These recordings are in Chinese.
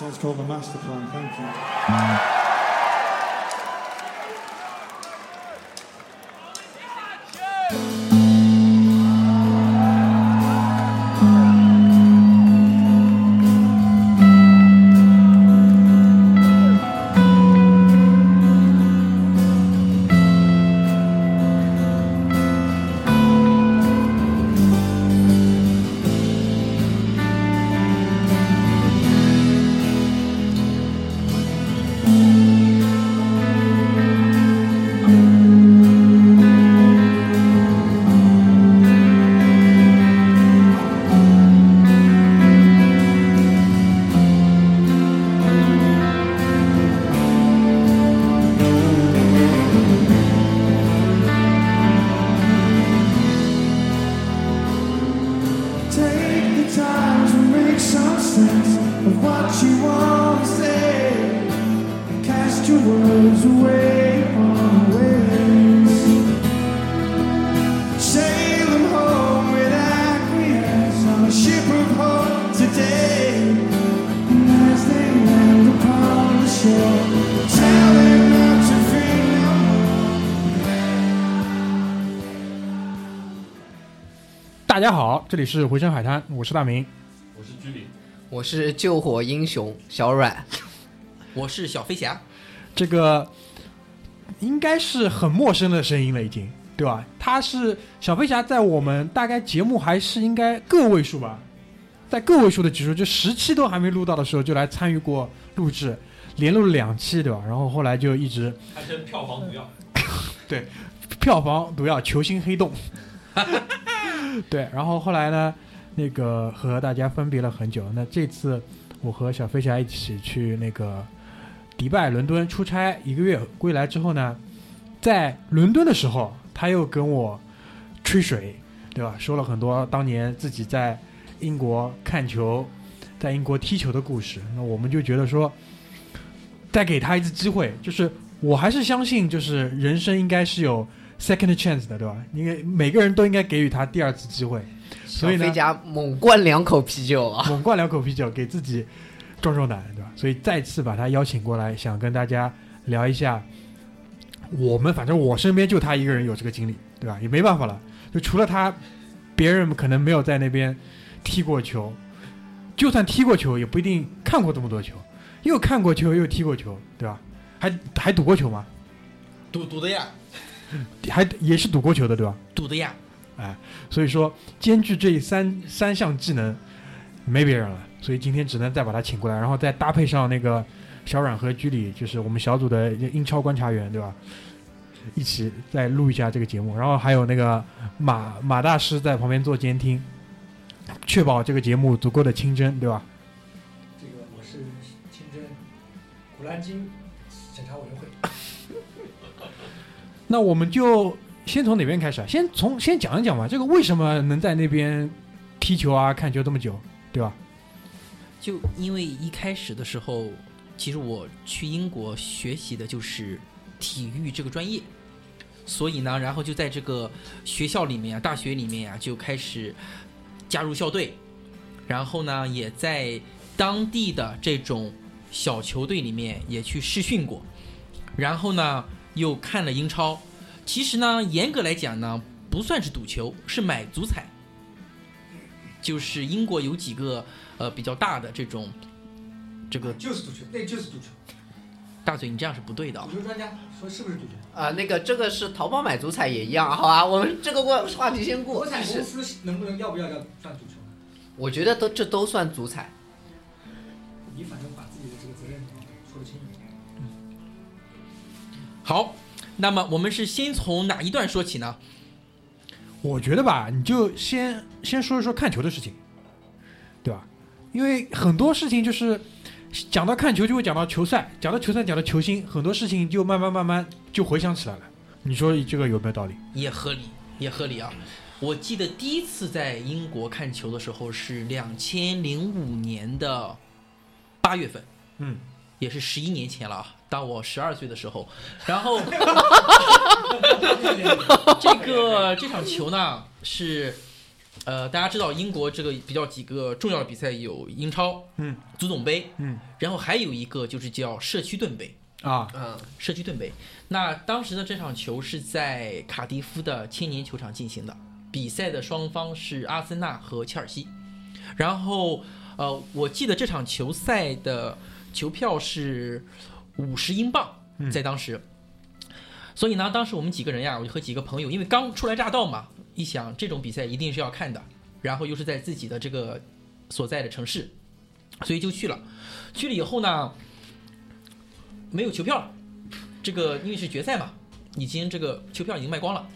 Next called The Master Plan. Thank you. Mm. 这里是回声海滩，我是大明。我是居里，我是救火英雄小阮，我是小飞侠，这个应该是很陌生的声音了，已经对吧？他是小飞侠，在我们大概节目还是应该个位数吧，在个位数的集数，就十期都还没录到的时候，就来参与过录制，连录了两期，对吧？然后后来就一直堪称票房毒药。对票房毒药球星黑洞，对，然后后来呢，那个和大家分别了很久。那这次我和小飞侠一起去那个迪拜、伦敦出差一个月，归来之后呢，在伦敦的时候，他又跟我吹水，对吧？说了很多当年自己在英国看球、在英国踢球的故事。那我们就觉得说，再给他一次机会，就是我还是相信，就是人生应该是有 second chance 的，对吧？应该每个人都应该给予他第二次机会。所以呢猛灌两口啤酒啊！猛灌两口啤酒，给自己壮壮胆，对吧？所以再次把他邀请过来，想跟大家聊一下，我们反正我身边就他一个人有这个经历，对吧？也没办法了，就除了他，别人可能没有在那边踢过球，就算踢过球，也不一定看过这么多球，又看过球又踢过球，对吧？还还赌过球吗？赌赌的呀，还也是赌过球的，对吧？赌的呀，哎所以说兼具这三三项技能，没别人了，所以今天只能再把他请过来，然后再搭配上那个小阮和居里，就是我们小组的英超观察员，对吧？一起再录一下这个节目，然后还有那个马马大师在旁边做监听，确保这个节目足够的清真，对吧？这个我是清真古兰经那我们就先从哪边开始啊？先从先讲一讲吧，这个为什么能在那边踢球啊、看球这么久，对吧？就因为一开始的时候，其实我去英国学习的就是体育这个专业，所以呢，然后就在这个学校里面啊，大学里面呀、就开始加入校队，然后呢，也在当地的这种小球队里面也去试训过，然后呢，又看了英超。其实呢，严格来讲呢，不算是赌球，是买足彩。就是英国有几个呃比较大的这种这个就是赌球，那就是赌球。大嘴，你这样是不对的啊赌。球专家说是不是赌球？啊，那个这个是淘宝买足彩也一样，好吧？我们这个过话题先过。足彩公司能不能要不要要算足球？我觉得都这都算足彩。你反正把好，那么我们是先从哪一段说起呢？我觉得吧，你就先先说一说看球的事情，对吧？因为很多事情就是讲到看球，就会讲到球赛，讲到球赛，讲到球星，很多事情就慢慢慢慢就回想起来了。你说这个有没有道理？也合理，也合理啊。我记得第一次在英国看球的时候是两千零五年的八月份，嗯，也是十一年前了啊。当我十二岁的时候，然后 这个这场球呢是呃，大家知道英国这个比较几个重要的比赛有英超、嗯，足总杯，嗯然后还有一个就是叫社区盾杯。啊，嗯，社区盾杯。那当时的这场球是在卡迪夫的千年球场进行的，比赛的双方是阿森纳和切尔西。然后，呃，我记得这场球赛的球票是五十英镑，嗯在当时。所以呢，当时我们几个人呀，我就和几个朋友，因为刚初来乍到嘛，一想这种比赛一定是要看的，然后又是在自己的这个所在的城市，所以就去了。去了以后呢，没有球票了，这个因为是决赛嘛，已经这个球票已经卖光了。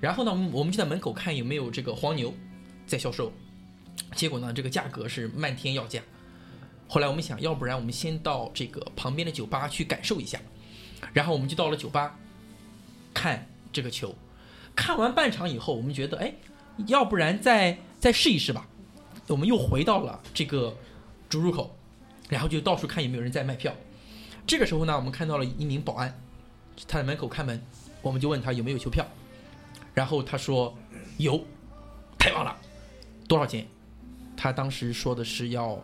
然后呢，我们就在门口看有没有这个黄牛在销售，结果呢，这个价格是漫天要价。后来我们想，要不然我们先到这个旁边的酒吧去感受一下。然后我们就到了酒吧看这个球，看完半场以后，我们觉得，哎，要不然再再试一试吧。我们又回到了这个主入口，然后就到处看有没有人在卖票。这个时候呢，我们看到了一名保安，他在门口看门，我们就问他有没有球票，然后他说有，太棒了，多少钱？他当时说的是要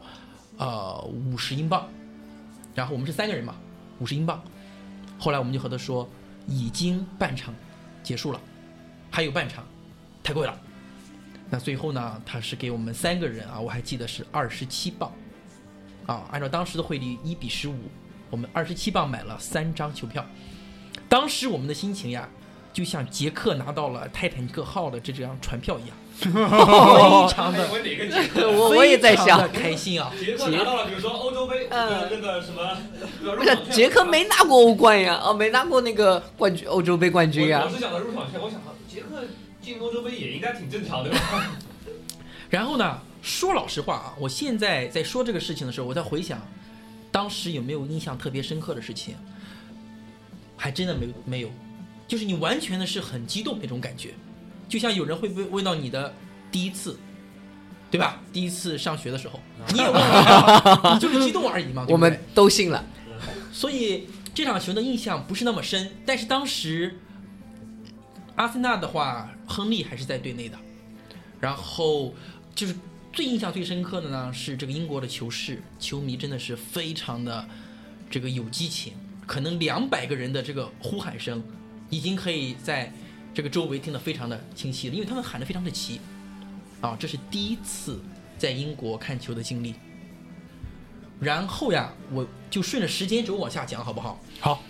呃五十英镑，然后我们是三个人嘛，五十英镑。后来我们就和他说已经半场结束了，还有半场，太贵了。那最后呢，他是给我们三个人啊，我还记得是二十七镑，啊，按照当时的汇率一比十五，我们二十七镑买了三张球票。当时我们的心情呀，就像杰克拿到了泰坦尼克号的这张船票一样，非常的我？我我也在想，开心啊。杰克拿到了，比如说欧洲杯，呃那个什么，不是杰克没拿过欧冠呀，哦，没拿过那个冠军，欧洲杯冠军呀我我。是想的入场券，我想杰克进欧洲杯也应该挺正常的吧？然后呢，说老实话啊，我现在在说这个事情的时候，我在回想，当时有没有印象特别深刻的事情，还真的没有没有，就是你完全的是很激动那种感觉，就像有人会问问到你的第一次，对吧？第一次上学的时候，你也问了，你就是激动而已嘛。对对我们都信了，所以这场球的印象不是那么深，但是当时阿森纳的话，亨利还是在队内的，然后就是最印象最深刻的呢是这个英国的球市，球迷真的是非常的这个有激情，可能两百个人的这个呼喊声，已经可以在这个周围听得非常的清晰了，因为他们喊得非常的齐，啊，这是第一次在英国看球的经历。然后呀，我就顺着时间轴往下讲，好不好？好，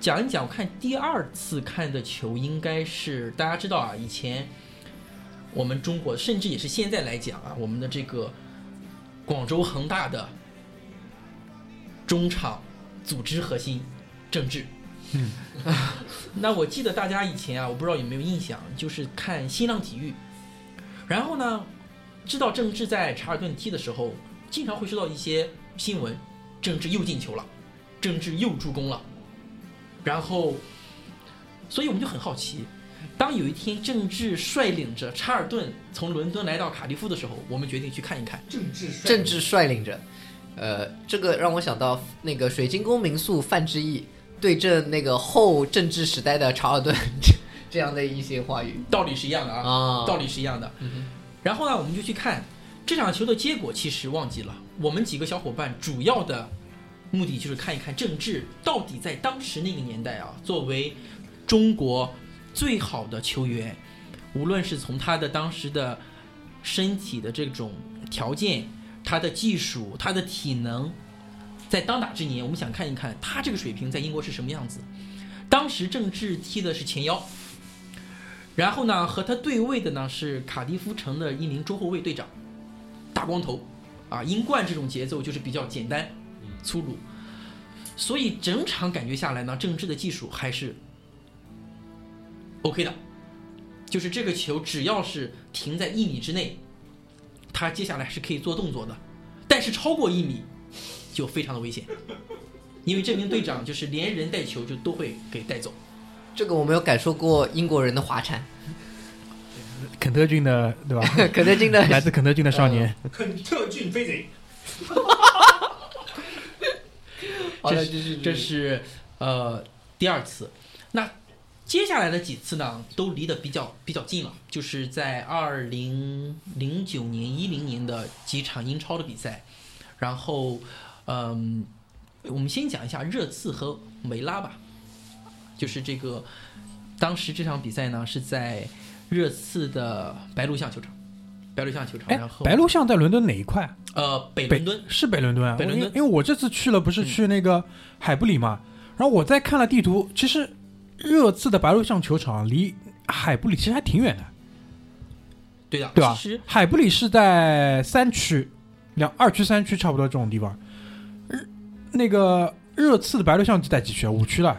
讲一讲。我看第二次看的球，应该是大家知道啊，以前我们中国，甚至也是现在来讲啊，我们的这个广州恒大的中场组织核心郑智。嗯，那我记得大家以前啊，我不知道有没有印象，就是看新浪体育，然后呢，知道郑智在查尔顿踢的时候，经常会收到一些新闻，郑智又进球了，郑智又助攻了，然后，所以我们就很好奇，当有一天郑智率领着查尔顿从伦敦来到卡迪夫的时候，我们决定去看一看。郑智帅政治率领着，呃，这个让我想到那个水晶宫民宿范志毅对阵那个后政治时代的查尔顿 这样的一些话语道理是一样的啊，啊，道理是一样的。然后呢，我们就去看这场球的结果，其实忘记了。我们几个小伙伴主要的目的就是看一看郑智到底在当时那个年代啊，作为中国最好的球员，无论是从他的当时的身体的这种条件、他的技术、他的体能，在当打之年，我们想看一看他这个水平在英国是什么样子。当时郑智踢的是前腰，然后呢，和他对位的呢是卡迪夫城的一名中后卫队长，大光头，啊，英冠这种节奏就是比较简单、粗鲁，所以整场感觉下来呢，郑智的技术还是 OK 的，就是这个球只要是停在一米之内，他接下来是可以做动作的，但是超过一米就非常的危险，因为这名队长就是连人带球就都会给带走。这个我没有感受过英国人的滑铲，肯特郡的对吧？肯特郡的 来自肯特郡的少年，肯特郡飞贼，这是这是呃第二次。那接下来的几次呢，都离得比较比较近了，就是在二零零九年、一零年的几场英超的比赛，然后，嗯，我们先讲一下热刺和梅拉吧，就是这个，当时这场比赛呢是在热刺的白鹿巷球场，白鹿巷球场，哎然，后白鹿巷在伦敦哪一块？呃北北伦敦，是北伦敦啊，北伦敦。因为我这次去了，不是去那个海布里嘛，然后我再看了地图，其实热刺的白鹿巷球场离海布里其实还挺远的，对的，对吧？海布里是在三区，两二区三区差不多这种地方，日那个热刺的白鹿巷在几区啊？五区了。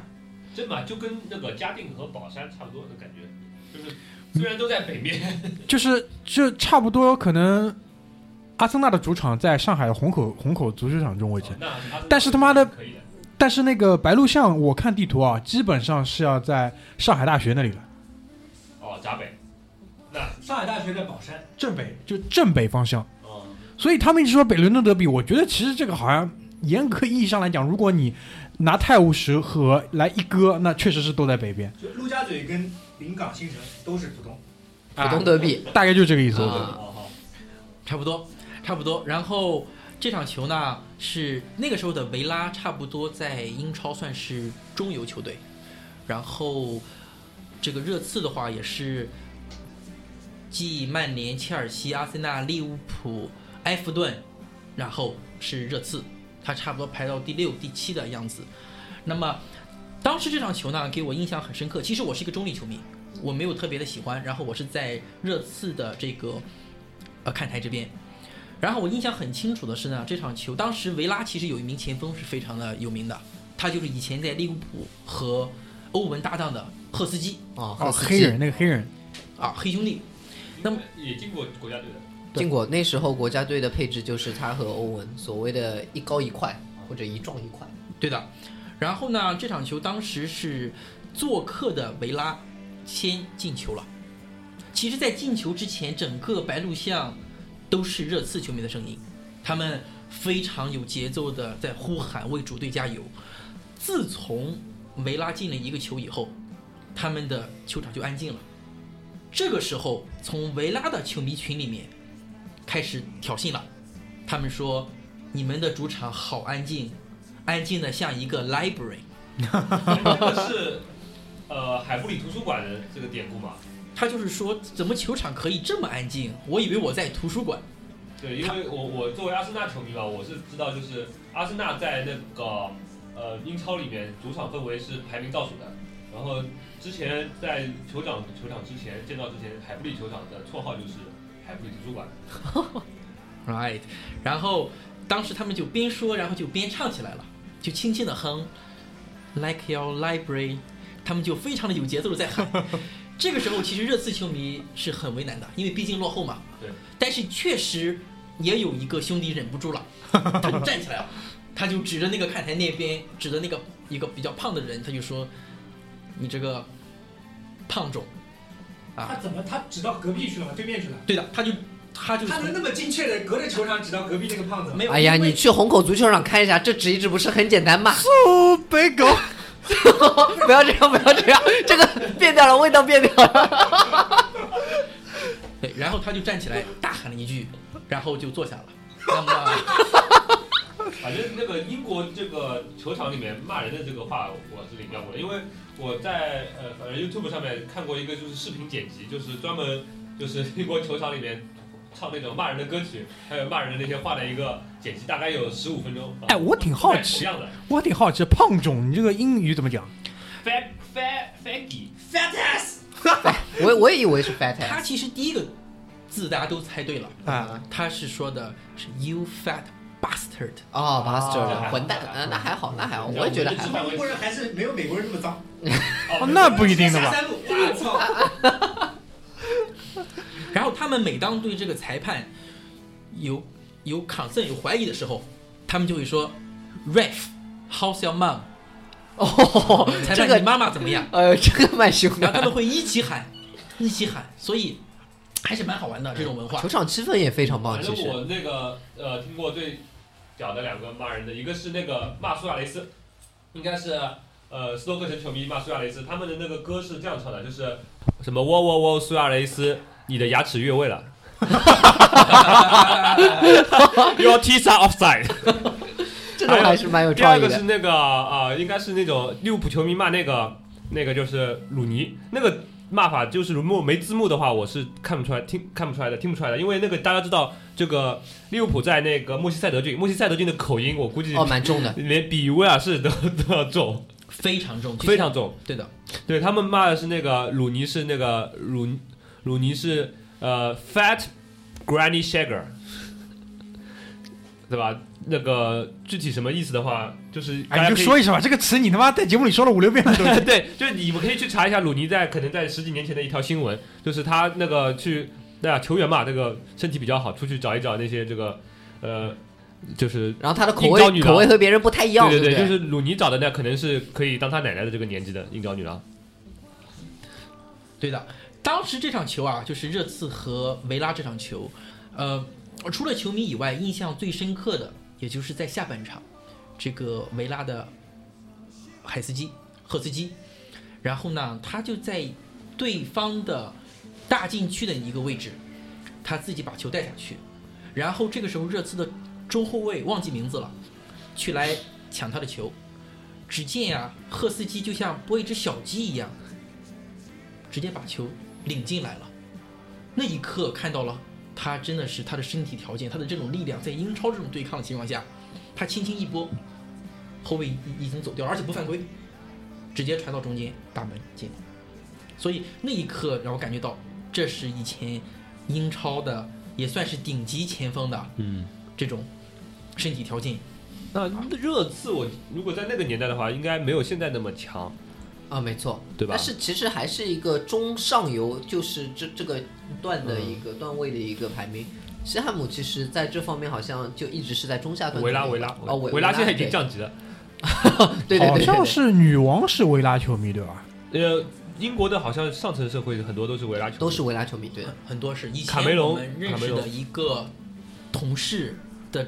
这嘛就跟那个嘉定和宝山差不多的感觉，就是虽然都在北面，就是就差不多可能，阿森纳的主场在上海的虹口虹口足球场这种位置，那但是他妈的。但是那个白鹿巷，我看地图啊，基本上是要在上海大学那里了，哦，闸北，那上海大学在宝山，正北就正北方向。哦，所以他们一直说北伦敦德比，我觉得其实这个好像严格意义上来讲，如果你拿泰晤士河来一割，那确实是都在北边，就陆家嘴跟临港新城都是浦东。浦东德比，大概就这个意思。差不多，差不多。然后这场球呢，是那个时候的维拉，差不多在英超算是中游球队。然后这个热刺的话，也是继曼联、切尔西、阿森纳、利物浦、埃弗顿，然后是热刺，他差不多排到第六、第七的样子。那么当时这场球呢，给我印象很深刻。其实我是一个中立球迷，我没有特别的喜欢。然后我是在热刺的这个呃看台这边。然后我印象很清楚的是呢，这场球当时维拉其实有一名前锋是非常的有名的，他就是以前在利物浦和欧文搭档的赫斯基啊，哦，黑人那个黑人，啊，黑兄弟。那么也进过国家队的，进过那时候国家队的配置就是他和欧文，所谓的一高一快或者一壮一快。对的。然后呢，这场球当时是做客的维拉先进球了。其实，在进球之前，整个白鹿巷都是热刺球迷的声音，他们非常有节奏的在呼喊为主队加油。自从维拉进了一个球以后，他们的球场就安静了。这个时候，从维拉的球迷群里面开始挑衅了，他们说：“你们的主场好安静，安静的像一个 library。那个是呃海布里图书馆的这个典故嘛？他就是说，怎么球场可以这么安静？我以为我在图书馆。对，因为我我作为阿森纳球迷嘛，我是知道就是阿森纳在那个呃英超里面主场氛围是排名倒数的。然后之前在酋长球场之前见到之前，海布里球场的绰号就是海布里图书馆。Right，然后当时他们就边说，然后就边唱起来了，就轻轻的哼，Like your library，他们就非常的有节奏的在喊。这个时候，其实热刺球迷是很为难的，因为毕竟落后嘛。对。但是确实也有一个兄弟忍不住了，他就站起来了，他就指着那个看台那边，指着那个一个比较胖的人，他就说：“你这个胖种。”啊，他怎么他指到隔壁去了吗？对面去了？对的，他就他就他能那么精确的隔着球场指到隔壁那个胖子？没有。哎呀，你去虹口足球场看一下，这指一指不是很简单吗？苏，北狗，不要这样，不要这样，这个变掉了，味道变掉了。对，然后他就站起来大喊了一句，然后就坐下了。那么，反正那个英国这个球场里面骂人的这个话，我是领教过的，因为我在呃反正 YouTube 上面看过一个就是视频剪辑，就是专门就是英国球场里面唱那种骂人的歌曲，还有骂人的那些话的一个剪辑，大概有十五分钟。哎我挺好奇样的我挺好奇，胖总，你这个英语怎么讲？，fat fat faggy，Fat ass，我我也以为是 fat 他 ass 其实第一个字大家都猜对了，啊，他是说的是 you fat bastard。哦，master 哦混蛋，呃，那还好，那还好，我也觉得还好。英国人还是没有美国人那么脏。哦那不一定的吧？然后他们每当对这个裁判有有 concern 有怀疑的时候，他们就会说 ref，how's your mom？哦，裁这个判你妈妈怎么样？呃，这个蛮凶的。然后他们会一起喊，一起喊，所以还是蛮好玩的这种文化球。场气氛也非常棒，反其实。正我那个呃听过最屌的两个骂人的，一个是那个骂苏亚雷斯，应该是呃斯托克城球迷骂苏亚雷斯，他们的那个歌是这样唱的，就是什么喔喔喔苏亚雷斯，你的牙齿越位了。Your teeth are offside。这种还是蛮有第二创意的。个是那个啊、呃应该是那种利物浦球迷骂那个那个就是鲁尼那个骂法，就是如果没字幕的话，我是看不出来听看不出来的，听不出来的，因为那个大家知道这个利物浦在那个莫西塞德郡，莫西塞德郡的口音，我估计哦，蛮重的。连比威尔士都都要重，非常重，非常重。对的。对他们骂的是那个鲁尼是那个鲁鲁尼是呃 fat granny shagger，对吧？那个具体什么意思的话，就是大哎，就说一声吧，这个词你他妈在节目里说了五六遍了都。对，就是你们可以去查一下鲁尼在可能在十几年前的一条新闻，就是他那个去对啊球员嘛，这个身体比较好，出去找一找那些这个呃，就是然后他的口味口味和别人不太一样，对对，对不就是鲁尼找的那可能是可以当他奶奶的这个年纪的应招女郎。对的，当时这场球啊，就是热刺和维拉这场球，呃，除了球迷以外，印象最深刻的，也就是在下半场，这个维拉的海斯基、赫斯基，然后呢，他就在对方的大禁区的一个位置，他自己把球带下去，然后这个时候热刺的中后卫忘记名字了，去来抢他的球，只见呀、赫斯基就像拨一只小鸡一样。直接把球领进来了。那一刻看到了他真的是他的身体条件，他的这种力量，在英超这种对抗的情况下，他轻轻一拨，后卫已已经走掉了，而且不犯规，直接传到中间大门进。所以那一刻让我感觉到，这是以前英超的也算是顶级前锋的嗯，这种身体条件。那热刺我如果在那个年代的话，应该没有现在那么强，啊，没错，对吧但是其实还是一个中上游，就是这这个段的一嗯个段位的一个排名。西汉姆其实在这方面好像就一直是在中下段。维拉维拉哦，维维拉现在已经降级了。对对对好像是女王是维拉球迷对吧？呃，英国的好像上层社会很多都是维拉球迷，都是维拉球迷，对。很多是以前卡梅隆我们认卡梅隆识的一个同事的，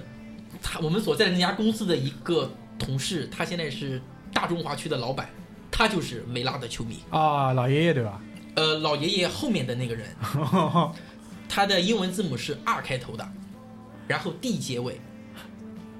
他我们所在的那家公司的一个同事，他现在是大中华区的老板，他就是维拉的球迷。啊，老爷爷对吧？呃，老爷爷后面的那个人，他的英文字母是 R 开头的，然后 D 结尾，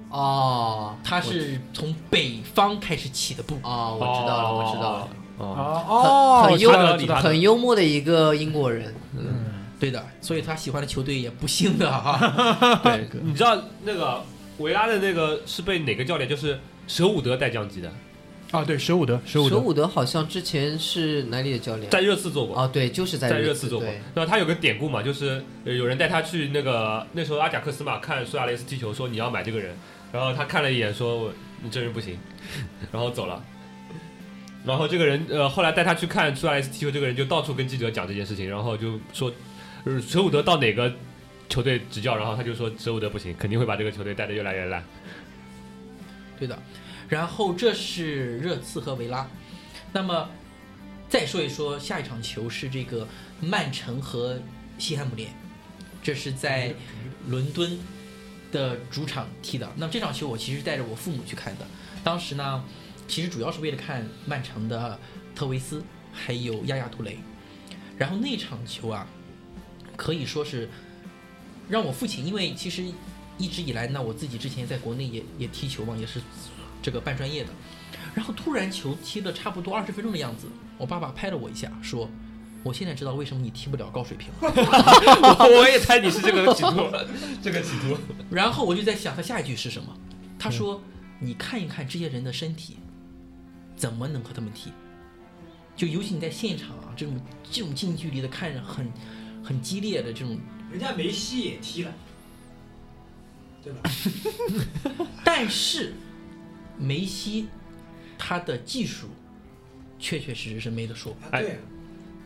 哦，他是从北方开始起的步。哦，我知道了，我知道了，哦。哦很幽查德里查德很幽默的一个英国人。嗯，对的，所以他喜欢的球队也不幸的哈。对，你知道那个维拉的那个是被哪个教练？就是舍伍德带降级的，啊，对，舍伍德，舍伍德，舍伍德好像之前是哪里的教练？在热刺做过。啊，对，就是在在热热刺做过对，然后他有个典故嘛，就是呃有人带他去那个那时候阿贾克斯嘛看苏亚雷斯踢球，说你要买这个人，然后他看了一眼说你这人不行，然后走了。然后这个人呃后来带他去看苏亚雷斯踢球，这个人就到处跟记者讲这件事情，然后就说呃舍伍德到哪个球队执教，然后他就说舍伍德不行，肯定会把这个球队带得越来越烂。对的，然后这是热刺和维拉，那么再说一说下一场球是这个曼城和西汉姆联，这是在伦敦的主场踢的。那么这场球我其实带着我父母去看的，当时呢，其实主要是为了看曼城的特维斯还有亚亚图雷，然后那场球啊，可以说是让我父亲，因为其实一直以来呢，我自己之前在国内也也踢球嘛，也是这个半专业的。然后突然球踢了差不多二十分钟的样子，我爸爸拍了我一下，说：“我现在知道为什么你踢不了高水平了。我 我也猜你是这个企图，这个企图。”然后我就在想他下一句是什么？他说：“你看一看这些人的身体，怎么能和他们踢？就尤其你在现场啊，这种这种近距离的看着很很激烈的这种人家梅西也踢了，对吧？但是梅西他的技术确确实实是没得说。啊，哎对啊，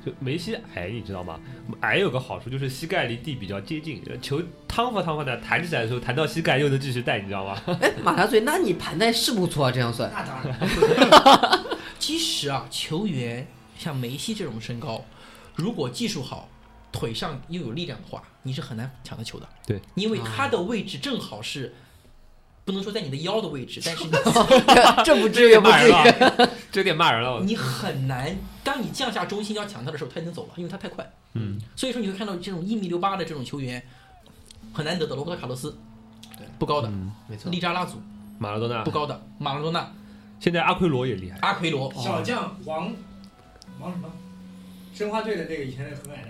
就梅西矮，你知道吗？矮有个好处就是膝盖离地比较接近，球趟发趟发的弹起来的时候，弹到膝盖又能继续带，你知道吗？哎，马大嘴，那你盘带是不错啊，这样算。那当然，其实啊，球员像梅西这种身高，如果技术好，腿上又有力量的话，你是很难抢到球的。对，因为他的位置正好是。不能说在你的腰的位置，但是你这不至于，不至于。这有点骂人了。你很难，当你降下中心要抢他的时候，他已经走了，因为他太快。嗯，所以说你会看到这种一米六八的这种球员很难得的，罗伯特卡洛斯，对，不高的，嗯没错利，扎拉祖马拉多纳不，高的，马拉多纳、现在阿奎罗也厉害。阿奎罗、小将王王什么？申花队的那个以前那个很矮的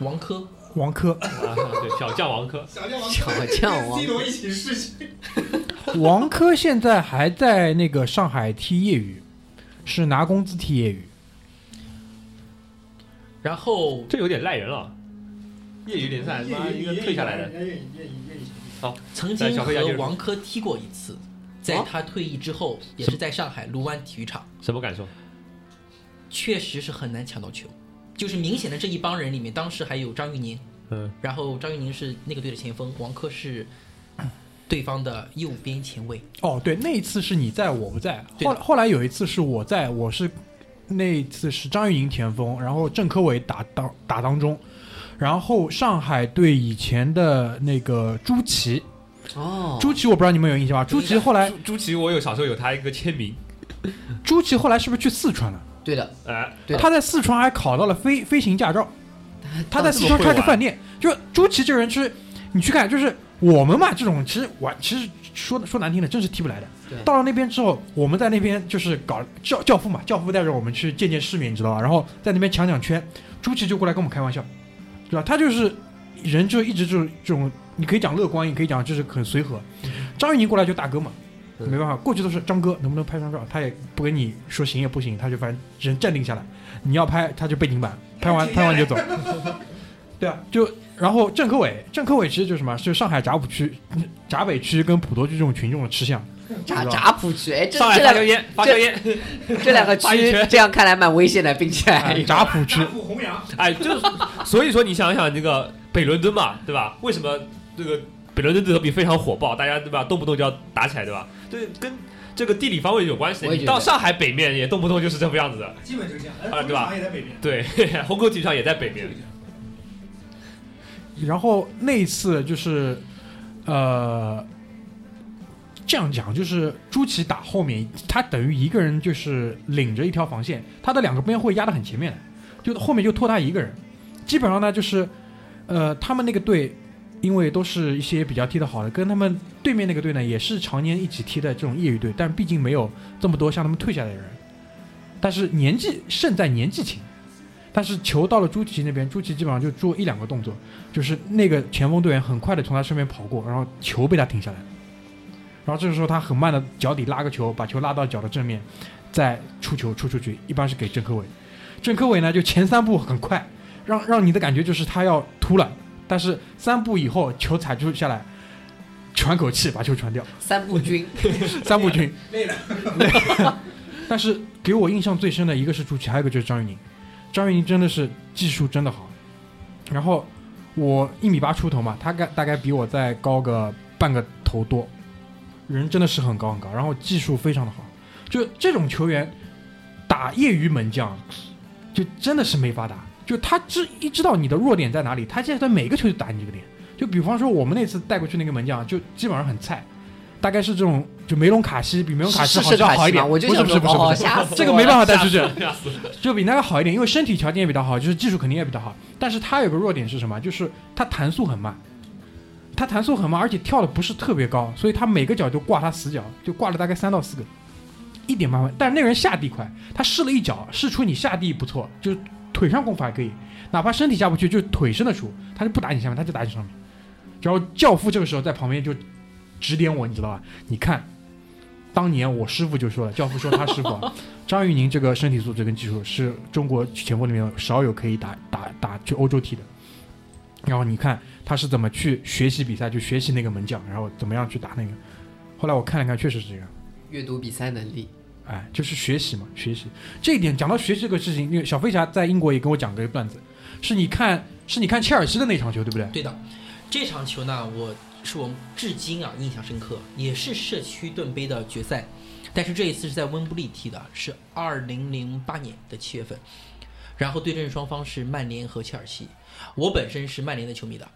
王珂，王珂，啊，对，小将王珂，小将王，小将王 C 罗一起试训。王珂现在还在那个上海踢业余，是拿工资踢业余。然后这有点赖人了。业余联赛，妈一个退下来的。愿意愿意愿意愿意曾经和王珂踢过一次，在他退役之后，也是在上海卢湾体育场，什么感受？确实是很难抢到球。就是明显的这一帮人里面，当时还有张玉宁，嗯，然后张玉宁是那个队的前锋，王珂是对方的右边前卫。哦，对，那一次是你在，我不在。后后来有一次是我在，我是那一次是张玉宁前锋，然后郑科伟打当打当中，然后上海队以前的那个朱琦，哦，朱琦我不知道你们有印象吧？朱琦后来朱朱琦，我有小时候有他一个签名，朱琦后来是不是去四川了？对的，哎，对他在四川还考到了飞飞行驾照，他在四川开个饭店。就朱琦这个人，就是你去看，就是我们嘛这种，其实玩，其实说说难听的，真是踢不来的。到了那边之后，我们在那边就是搞教教父嘛，教父带着我们去见见世面，你知道吧？然后在那边抢抢圈，朱琦就过来跟我们开玩笑，对吧？他就是人就一直就是这种，你可以讲乐观，也可以讲就是很随和。张玉宁过来就大哥嘛。嗯没办法，过去都是张哥，能不能拍张照？他也不跟你说行也不行，他就反正人站定下来，你要拍他就背景板，拍完拍完就走。对啊，就然后郑科伟，郑科伟其实就是什么？是上海闸浦区、闸北区跟普陀区这种群众的吃相。闸闸浦区，哎，这上海这两个发条烟，发条烟，这两个 区这样看来蛮危险的，并且闸浦区哎，就是，所以说你想想这个北伦敦嘛，对吧？为什么这个北伦敦德比非常火爆，大家对吧，动不动就要打起来，对吧？对跟这个地理方位有关系你到上海北面也动不动就是这副样子的，基本就这样。啊对吧也在北边。对，虹口体育场也在北面。然后那一次就是，呃，这样讲就是朱琦打后面，他等于一个人就是领着一条防线，他的两个边会压得很前面，就后面就拖他一个人。基本上呢，就是，呃，他们那个队，因为都是一些比较踢得好的，跟他们对面那个队呢，也是常年一起踢的这种业余队，但毕竟没有这么多像他们退下来的人，但是年纪胜在年纪轻。但是球到了朱琦那边，朱琦基本上就做一两个动作，就是那个前锋队员很快的从他身边跑过，然后球被他停下来。然后这个时候他很慢的脚底拉个球，把球拉到脚的正面，再出球出出去，一般是给郑科伟。郑科伟呢就前三步很快，让让你的感觉就是他要突了，但是三步以后球踩住下来，喘口气把球传掉，三步军，三步军。累了，但是给我印象最深的一个是朱琦，还有一个就是张玉宁。张玉宁真的是技术真的好，然后我一米八出头嘛，他概大概比我再高个半个头多，人真的是很高很高，然后技术非常的好。就这种球员打业余门将，就真的是没法打。就他知一知道你的弱点在哪里，他现在在每个球就打你这个点。就比方说我们那次带过去那个门将，就基本上很菜，大概是这种就梅隆卡西比梅隆卡西好？像好一点，不是不是不是不是，这个没办法，带出去！就比那个好一点，因为身体条件也比较好，就是技术肯定也比较好。但是他有个弱点是什么？就是他弹速很慢，他弹速很慢，而且跳的不是特别高，所以他每个脚就挂他死角，就挂了大概三到四个，一点麻烦。但是那个人下地快，他试了一脚，试出你下地不错，就是腿上功夫还可以，哪怕身体下不去，就腿伸得出，他就不打你下面，他就打你上面。然后教父这个时候在旁边就指点我，你知道吧？你看，当年我师傅就说了，教父说他师傅啊，张玉宁这个身体素质跟技术是中国前锋里面少有可以打打打去欧洲踢的。然后你看他是怎么去学习比赛，就学习那个门将，然后怎么样去打那个。后来我看了看，确实是这样。阅读比赛能力，哎，就是学习嘛，学习这一点讲到学习这个事情，那个小飞侠在英国也跟我讲过一个段子，是你看是你看切尔西的那场球对不对？对的，这场球呢，我是我至今啊印象深刻，也是社区盾杯的决赛，但是这一次是在温布利踢的，是二零零八年的七月份，然后对阵双方是曼联和切尔西，我本身是曼联的球迷的，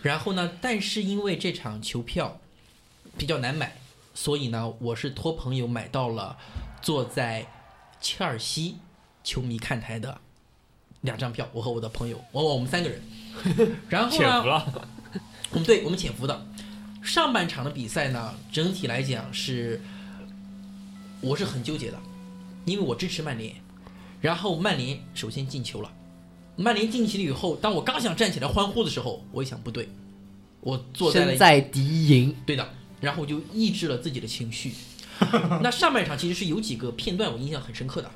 然后呢，但是因为这场球票比较难买，所以呢，我是托朋友买到了坐在切尔西球迷看台的两张票，我和我的朋友，我我们三个人。然后呢潜伏，了，我们对我们潜伏的。上半场的比赛呢，整体来讲是我是很纠结的，因为我支持曼联，然后曼联首先进球了，曼联进球了以后，当我刚想站起来欢呼的时候，我一想不对，我坐在了在敌营，对的，然后我就抑制了自己的情绪。那上半场其实是有几个片段我印象很深刻的，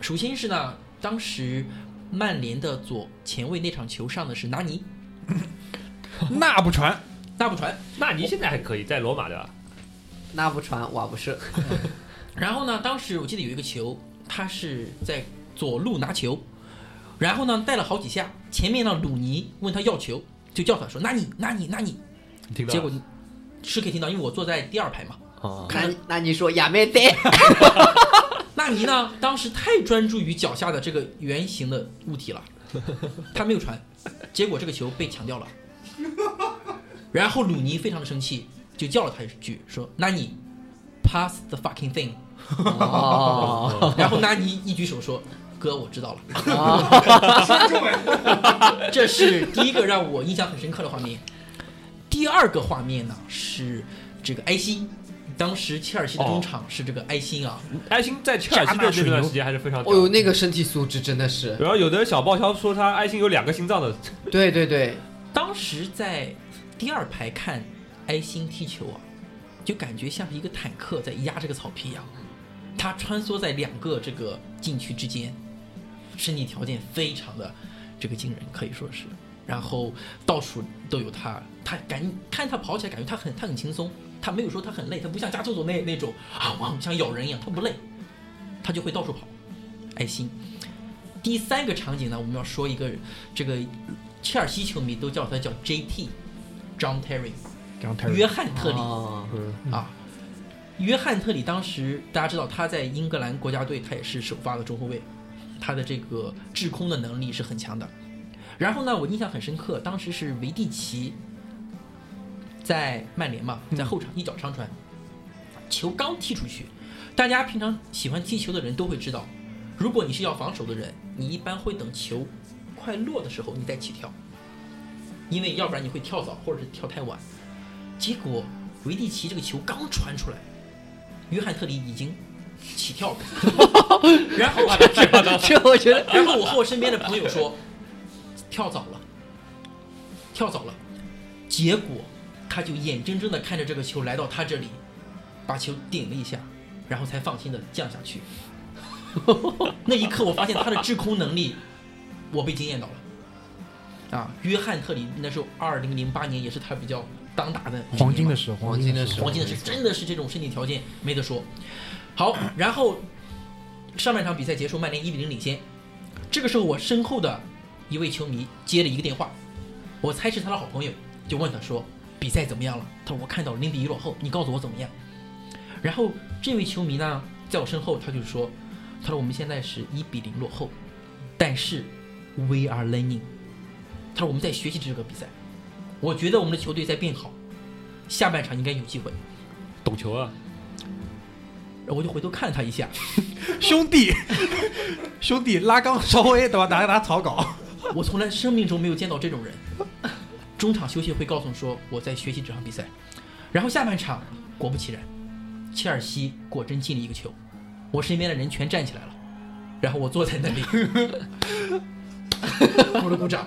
首先是呢，当时曼联的左前卫那场球上的是纳尼，那不传，那不传，纳尼现在还可以在罗马对吧？那不传我不是，然后呢，当时我记得有一个球，他是在左路拿球，然后呢带了好几下，前面呢鲁尼问他要球，就叫他说纳尼纳尼纳尼，你？结果是可以听到，因为我坐在第二排嘛。哦，那那你说亚美得，纳尼呢，当时太专注于脚下的这个圆形的物体了，他没有传，结果这个球被抢掉了。然后鲁尼非常的生气，就叫了他一句说：“纳尼，pass the fucking thing。哦，” 然后纳尼一举手说：“哥，我知道了。” 这是第一个让我印象很深刻的画面。第二个画面呢是这个埃辛，当时切尔西的中场是这个埃辛啊，埃辛在切尔西的这段时间还是非常哦呦，那个身体素质真的是，然后有的小报销说他埃辛有两个心脏的，对对对，当时在第二排看埃辛踢球啊，就感觉像是一个坦克在压这个草皮一样，他穿梭在两个这个禁区之间，身体条件非常的这个惊人，可以说是。然后到处都有他，他感看他跑起来，感觉他很他很轻松，他没有说他很累，他不像加图佐那那种啊，我像咬人一样，他不累，他就会到处跑。爱心。第三个场景呢，我们要说一个这个切尔西球迷都叫他叫 JT，John Terry，张泰约翰特里。啊，约翰特里当时大家知道他在英格兰国家队，他也是首发的中后卫，他的这个制空的能力是很强的。然后呢，我印象很深刻，当时是维蒂奇在曼联嘛，在后场一脚长传，球刚踢出去，大家平常喜欢踢球的人都会知道，如果你是要防守的人，你一般会等球快落的时候你再起跳，因为要不然你会跳早或者是跳太晚。结果维蒂奇这个球刚传出来，约翰特里已经起跳了，然后这我觉得然后我和我身边的朋友说，跳早了，跳早了，结果他就眼睁睁的看着这个球来到他这里，把球顶了一下，然后才放心的降下去。那一刻，我发现他的制空能力，我被惊艳到了。啊，约翰特里那时候二零零八年也是他比较当打的黄金的时时候，黄金的时候黄金的时候真的是这种身体条件没得说。好，然后上半场比赛结束，曼联一比零领先。这个时候，我身后的一位球迷接了一个电话，我猜是他的好朋友，就问他说：“比赛怎么样了？”他说：“我看到零比一落后，你告诉我怎么样。”然后这位球迷呢，在我身后，他就说：“他说我们现在是一比零落后，但是 we are learning。”他说我们在学习这个比赛，我觉得我们的球队在变好，下半场应该有机会。懂球啊，然后我就回头看了他一下，兄弟，兄弟拉缸稍微对吧？打打草稿，我从来生命中没有见到这种人。中场休息会告诉你说我在学习这场比赛，然后下半场果不其然，切尔西果真进了一个球，我身边的人全站起来了，然后我坐在那里，鼓了鼓掌，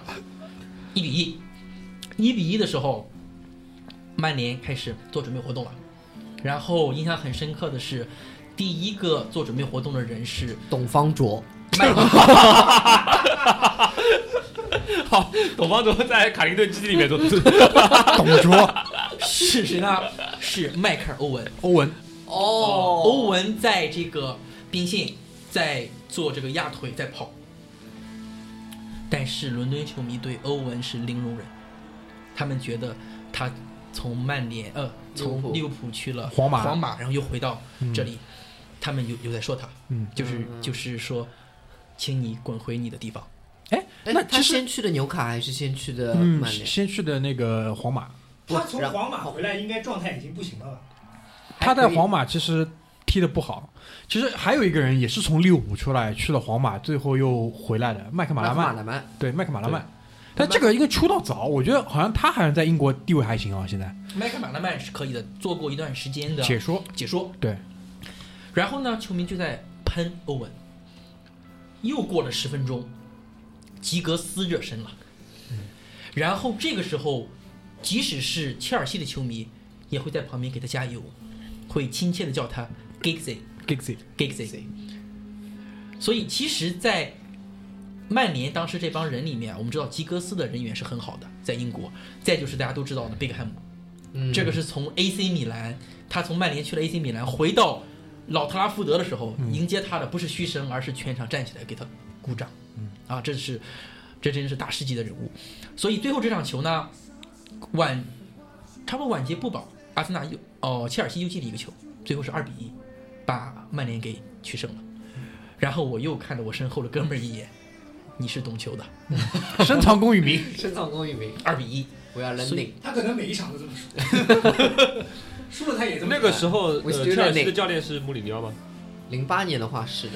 一比一，一比一的时候，曼联开始做准备活动了，然后印象很深刻的是，第一个做准备活动的人是董方卓。好，董方卓在卡林顿基地里面做，董卓、是谁呢？是迈克尔·欧文。欧文，哦。欧文在这个兵线在做这个压腿在跑，但是伦敦球迷对欧文是零容忍，他们觉得他从曼联呃从利物浦。去了皇马皇马，然后又回到嗯。这里，他们有有在说他，嗯，就是嗯就是说，请你滚回你的地方。哎，那他先去的纽卡还是先去的嗯，曼联？先去的那个皇马，他从皇马回来应该状态已经不行了吧？他在皇马其实踢的不好。其实还有一个人也是从利物浦出来去了皇马，最后又回来的麦克马拉曼。马拉曼，对，麦克马拉曼。但这个应该出道早，我觉得好像他好像在英国地位还行啊。现在麦克马拉曼是可以的，做过一段时间的解说，解说。对。然后呢，球迷就在喷欧文。又过了十分钟，吉格斯热身了。然后这个时候，即使是切尔西的球迷也会在旁边给他加油，会亲切的叫他 Giggsy Giggsy Giggsy。所以其实，在曼联当时这帮人里面，我们知道吉格斯的人缘是很好的，在英国。再就是大家都知道的贝克汉姆，嗯，这个是从 AC 米兰，他从曼联去了 AC 米兰，回到老特拉福德的时候，迎接他的不是嘘声，而是全场站起来给他鼓掌。嗯，啊，这是这真是大师级的人物。所以最后这场球呢，晚差不多晚节不保，阿森纳又哦切尔西又进了一个球，最后是二比一，把曼联给取胜了。然后我又看了我身后的哥们儿一眼，你是懂球的，深藏功与名。深藏功与名，二比一。我要所 learning。他可能每一场都这么说，输了他也这么那个时候，呃切尔西的教练是穆里尼奥吗？零八年的话是的，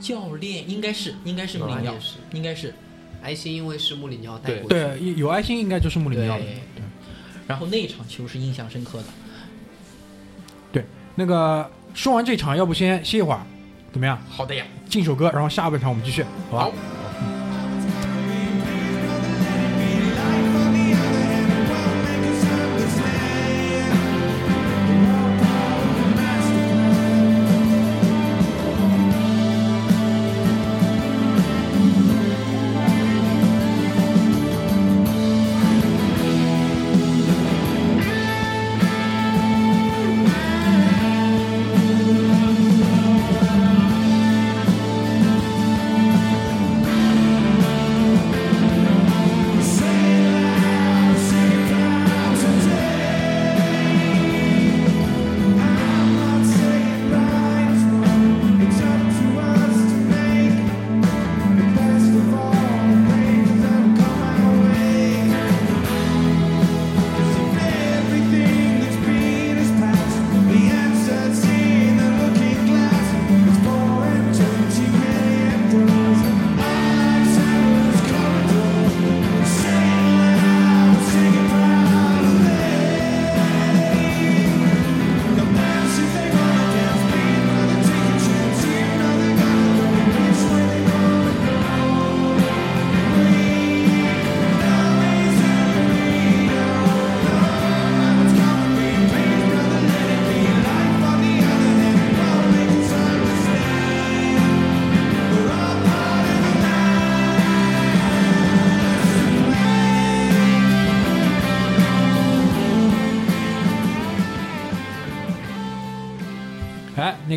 教练应该是应该是穆里尼奥08年，是应该是。埃辛因为是穆里尼奥带对过去，对，有爱心应该就是穆里尼奥的。对然后那一场球是印象深刻的。对那个说完这场，要不先歇一会儿，怎么样？好的呀，进首歌，然后下半场我们继续，好吧？好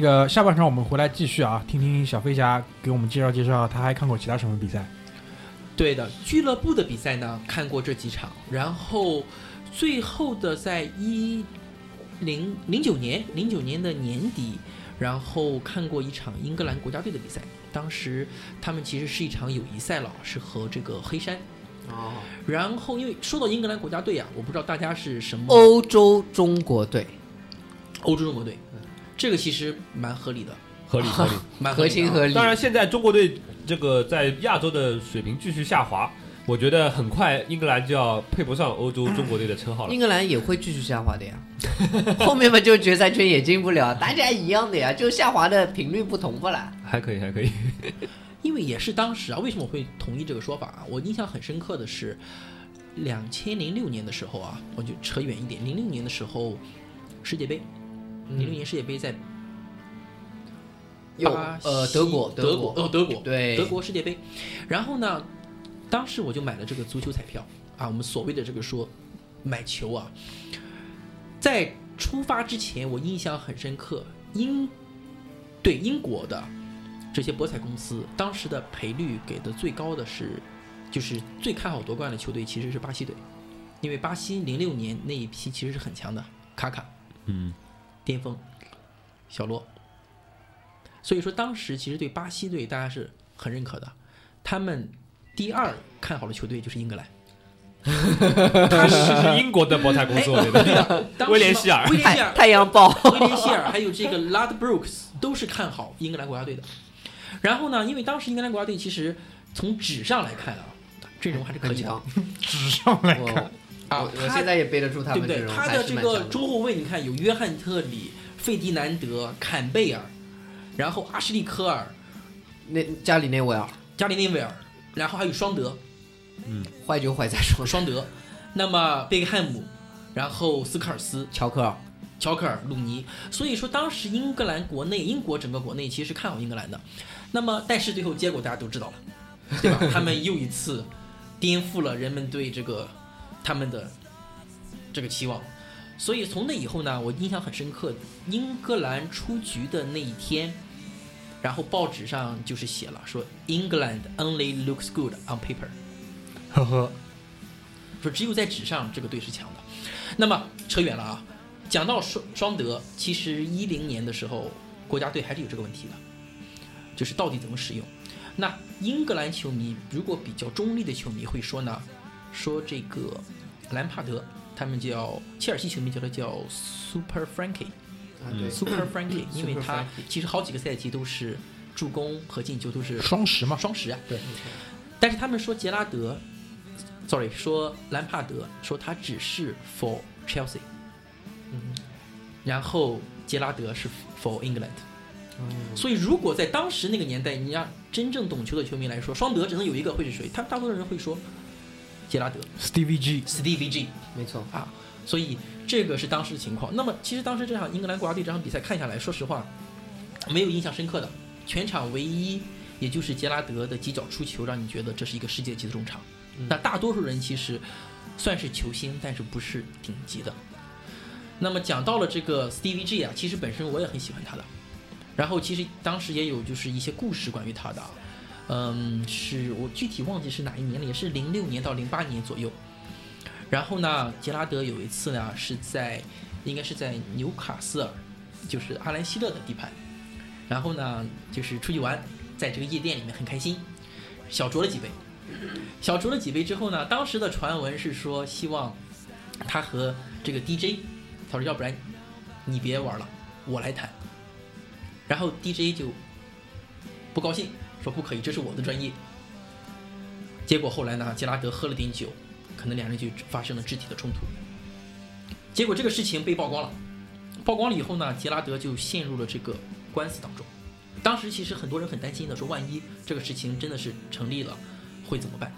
个下半场我们回来继续啊，听听小飞侠给我们介绍介绍，他还看过其他什么比赛？对的，俱乐部的比赛呢看过这几场，然后最后的在一零零九年零九年的年底，然后看过一场英格兰国家队的比赛，当时他们其实是一场友谊赛了，是和这个黑山。哦，然后因为说到英格兰国家队啊，我不知道大家是什么欧洲中国队欧洲中国队，这个其实蛮合理的，合理合理。蛮合情合理。当然，现在中国队这个在亚洲的水平继续下滑，我觉得很快英格兰就要配不上欧洲中国队的称号了英。格兰也会继续下滑的呀，后面嘛就决赛圈也进不了，大家一样的呀，就下滑的频率不同不啦。还可以，还可以。因为也是当时啊，为什么我会同意这个说法啊？我印象很深刻的是，两千零六年的时候啊，我就扯远一点，零六年的时候世界杯，零六年世界杯在有巴西呃德国德国哦德国对。德国世界杯，然后呢，当时我就买了这个足球彩票啊，我们所谓的这个说买球啊，在出发之前，我印象很深刻，英对英国的这些博彩公司当时的赔率给的最高的是，就是最看好夺冠的球队其实是巴西队，因为巴西零六年那一批其实是很强的，卡卡。嗯，巅峰，小罗。所以说当时其实对巴西队大家是很认可的，他们第二看好的球队就是英格兰。他是是英国的博彩公司，威廉希尔太威廉希尔太阳报，威廉希尔还有这个 Lad Brooks 都是看好英格兰国家队的。然后呢，因为当时英格兰国家队其实从纸上来看啊，阵容还是可以的很强。纸上来看，我啊我。现在也背得住他对不对？他的这个。中后卫，你看有约翰特里、费迪南德、坎贝尔，然后阿什利科尔、那加里内维尔加里内维尔，然后还有双德，嗯坏就坏在说双德，那么贝克汉姆，然后斯科尔斯、乔克尔，乔克尔、鲁尼。所以说，当时英格兰国内，英国整个国内其实是看好英格兰的。那么，但是最后结果大家都知道了，对吧？他们又一次颠覆了人们对这个他们的这个期望。所以从那以后呢，我印象很深刻，英格兰出局的那一天，然后报纸上就是写了说，England only looks good on paper。呵呵，说只有在纸上这个队是强的。那么扯远了啊，讲到双双德，其实一零年的时候，国家队还是有这个问题的，就是到底怎么使用。那英格兰球迷如果比较中立的球迷会说呢，说这个兰帕德，他们叫切尔西球迷叫他叫 Super Frankie。啊对，Super Frankie，因为他其实好几个赛季都是助攻和进球都是双十嘛，双十啊。对。但是他们说杰拉德，sorry，说兰帕德，说他只是 for Chelsea，嗯然后杰拉德是 for England。嗯所以如果在当时那个年代，你让真正懂球的球迷来说，双德只能有一个会是谁？他大多数人会说杰拉德 Stevie G，，Stevie G。没错啊，所以这个是当时的情况。那么其实当时这场英格兰国家队这场比赛看下来，说实话没有印象深刻的，全场唯一也就是杰拉德的几脚出球，让你觉得这是一个世界级的中场。嗯那大多数人其实算是球星，但是不是顶级的。那么讲到了这个 Stevie G 啊，其实本身我也很喜欢他的。然后其实当时也有就是一些故事关于他的啊，嗯，是我具体忘记是哪一年了，也是零六年到零八年左右。然后呢，杰拉德有一次呢是在应该是在纽卡斯尔，就是阿兰希勒的地盘。然后呢，就是出去玩，在这个夜店里面很开心，小酌了几杯。小酌了几杯之后呢，当时的传闻是说希望他和这个 DJ，他说要不然你别玩了，我来弹。然后 DJ 就不高兴，说不可以，这是我的专业。结果后来呢，杰拉德喝了点酒，可能两人就发生了肢体的冲突。结果这个事情被曝光了，曝光了以后呢，杰拉德就陷入了这个官司当中。当时其实很多人很担心的，说万一这个事情真的是成立了，会怎么办？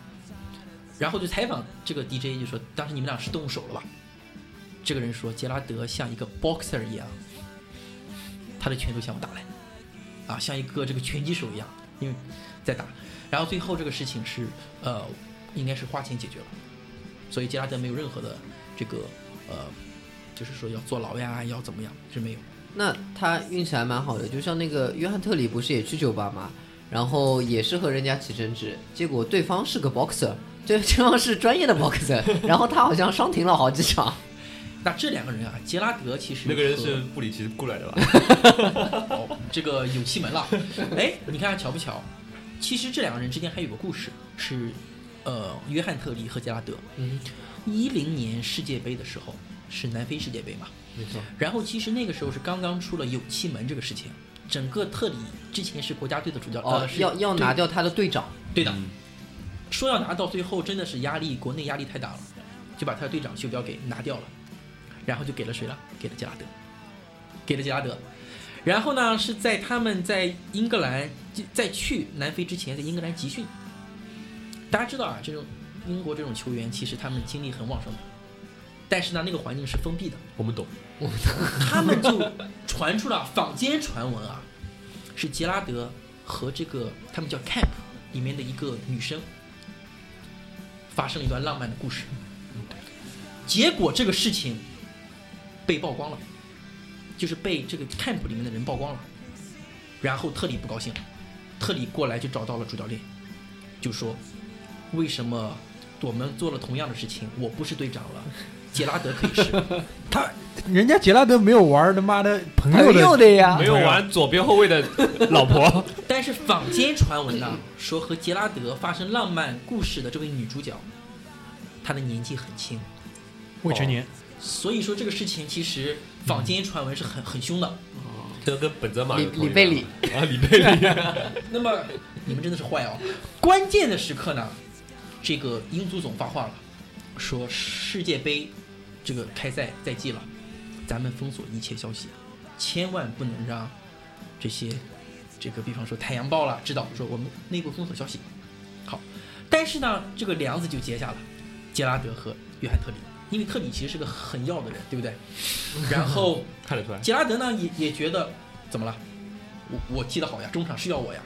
然后就采访这个 DJ，就说当时你们俩是动手了吧？这个人说杰拉德像一个 boxer 一样，他的拳头向我打来，啊，像一个这个拳击手一样，因为在打。然后最后这个事情是呃，应该是花钱解决了，所以杰拉德没有任何的这个呃，就是说要坐牢呀，要怎么样是没有。那他运气还蛮好的，就像那个约翰特里不是也去酒吧嘛，然后也是和人家起争执，结果对方是个 boxer，对对方是专业的 boxer，然后他好像伤停了好几场。那这两个人啊，杰拉德其实那个人是布里奇雇来的吧？哦，这个有气门了。哎，你看巧不巧？其实这两个人之间还有个故事，是呃，约翰特里和杰拉德。嗯，一零年世界杯的时候是南非世界杯嘛，没错，然后其实那个时候是刚刚出了有气门这个事情，整个特里之前是国家队的主教，哦呃，，要要拿掉他的队长，对的，说要拿到最后真的是压力，国内压力太大了，就把他的队长袖标给拿掉了，然后就给了谁了？给了杰拉德，给了杰拉德。然后呢，是在他们在英格兰在去南非之前，在英格兰集训。大家知道啊，这种英国这种球员其实他们精力很旺盛的，但是呢，那个环境是封闭的，我们懂。他们就传出了坊间传闻啊，是杰拉德和这个他们叫 camp 里面的一个女生发生了一段浪漫的故事。结果这个事情被曝光了，就是被这个 camp 里面的人曝光了，然后特里不高兴了，特里过来就找到了主教练，就说为什么我们做了同样的事情，我不是队长了，杰拉德可以是。他人家杰拉德没有玩他妈的朋友朋的友的呀没，有玩左边后卫的老婆，但是坊间传闻呢，说和杰拉德发生浪漫故事的这位女主角，她的年纪很轻，未成年，所以说这个事情其实坊间传闻是很很凶的。这跟本泽马里里贝里啊，里贝里，那么你们真的是坏哦！关键的时刻呢，这个英足总发话了，说世界杯这个开赛在即了，咱们封锁一切消息，千万不能让这些这个，比方说《太阳报》了知道，说我们内部封锁消息。好，但是呢，这个梁子就结下了，杰拉德和约翰特里，因为特里其实是个很要的人，对不对？然后。看得出来。杰拉德呢也也觉得怎么了？我我踢得好呀，中场是要我呀。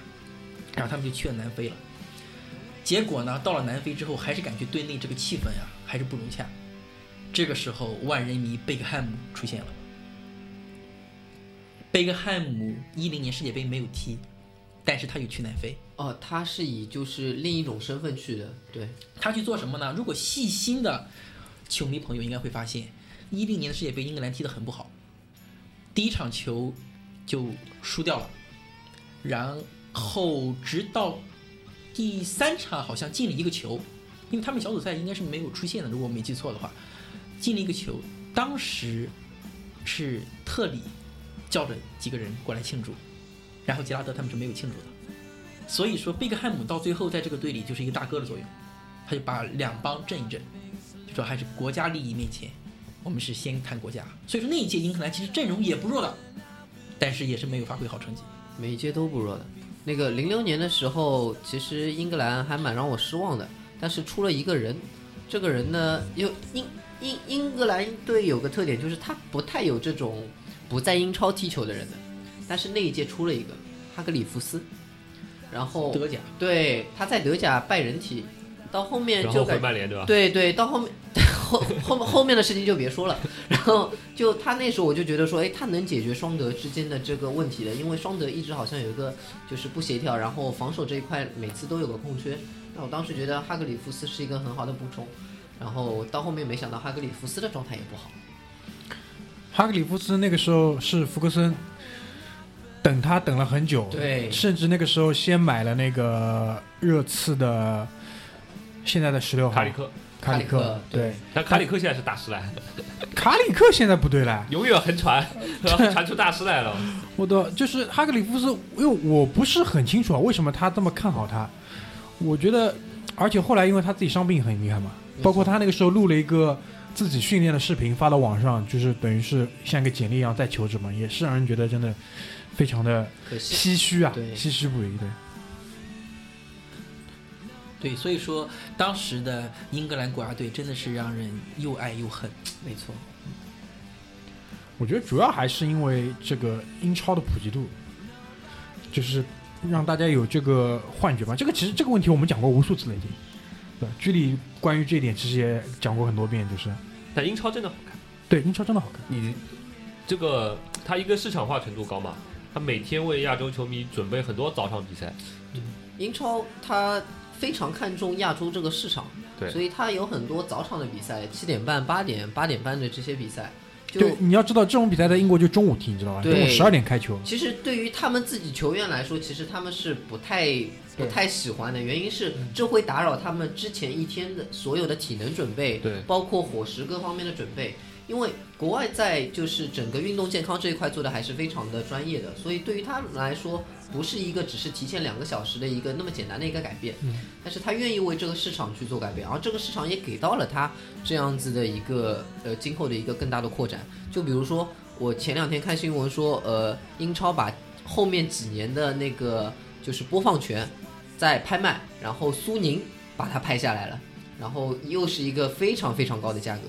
然后他们就去了南非了。结果呢，到了南非之后，还是感觉队内这个气氛呀还是不融洽。这个时候，万人迷贝克汉姆出现了。贝克汉姆一零年世界杯没有踢，但是他有去南非。哦，他是以就是另一种身份去的，对，他去做什么呢？如果细心的球迷朋友应该会发现，一零年的世界杯英格兰踢得很不好。第一场球就输掉了，然后直到第三场好像进了一个球，因为他们小组赛应该是没有出现的，如果我没记错的话，进了一个球，当时是特里叫着几个人过来庆祝，然后杰拉德他们是没有庆祝的，所以说贝克汉姆到最后在这个队里就是一个大哥的作用，他就把两帮镇一镇，就说还是国家利益面前。我们是先谈国家，所以说那一届英格兰其实阵容也不弱的，但是也是没有发挥好成绩。每一届都不弱的。那个零六年的时候，其实英格兰还蛮让我失望的，但是出了一个人，这个人呢，又英英英格兰队有个特点，就是他不太有这种不在英超踢球的人的，但是那一届出了一个哈格里夫斯，然后德甲对他在德甲拜仁踢，到后面就回曼联对吧？对对，到后面后后后面的事情就别说了。然后就他那时候我就觉得说，哎，他能解决双德之间的这个问题的，因为双德一直好像有一个就是不协调，然后防守这一块每次都有个空缺。那我当时觉得哈格里夫斯是一个很好的补充，然后到后面没想到哈格里夫斯的状态也不好。哈格里夫斯那个时候是福克森等他等了很久，对甚至那个时候先买了那个热刺的现在的十六号。卡里克，卡里克对，但卡里克现在是大师来，卡里克现在不对了，永远横传，传出大师来了。我的就是哈格里夫斯，因为我不是很清楚啊，为什么他这么看好他？我觉得，而且后来因为他自己伤病很厉害嘛，包括他那个时候录了一个自己训练的视频发到网上，就是等于是像一个简历一样在求职嘛，也是让人觉得真的非常的，唏嘘啊，唏嘘不已。对，对，所以说当时的英格兰国家队真的是让人又爱又恨。没错，我觉得主要还是因为这个英超的普及度，就是让大家有这个幻觉吧。这个其实这个问题我们讲过无数次了已经，对吧？居里关于这一点其实也讲过很多遍，就是但英超真的好看，对英超真的好看。你这个它一个市场化程度高嘛，它每天为亚洲球迷准备很多早场比赛，英超它非常看重亚洲这个市场，对所以它有很多早场的比赛，七点半、八点、八点半的这些比赛，就对，你要知道这种比赛在英国就中午踢，你知道吧？对中午十二点开球。其实对于他们自己球员来说，其实他们是不太不太喜欢的，原因是这会打扰他们之前一天的所有的体能准备，对包括伙食各方面的准备。因为国外在就是整个运动健康这一块做的还是非常的专业的，所以对于他们来说，不是一个只是提前两个小时的一个那么简单的一个改变。嗯但是他愿意为这个市场去做改变，而这个市场也给到了他这样子的一个呃今后的一个更大的扩展。就比如说，我前两天看新闻说，呃，英超把后面几年的那个就是播放权在拍卖，然后苏宁把它拍下来了，然后又是一个非常非常高的价格。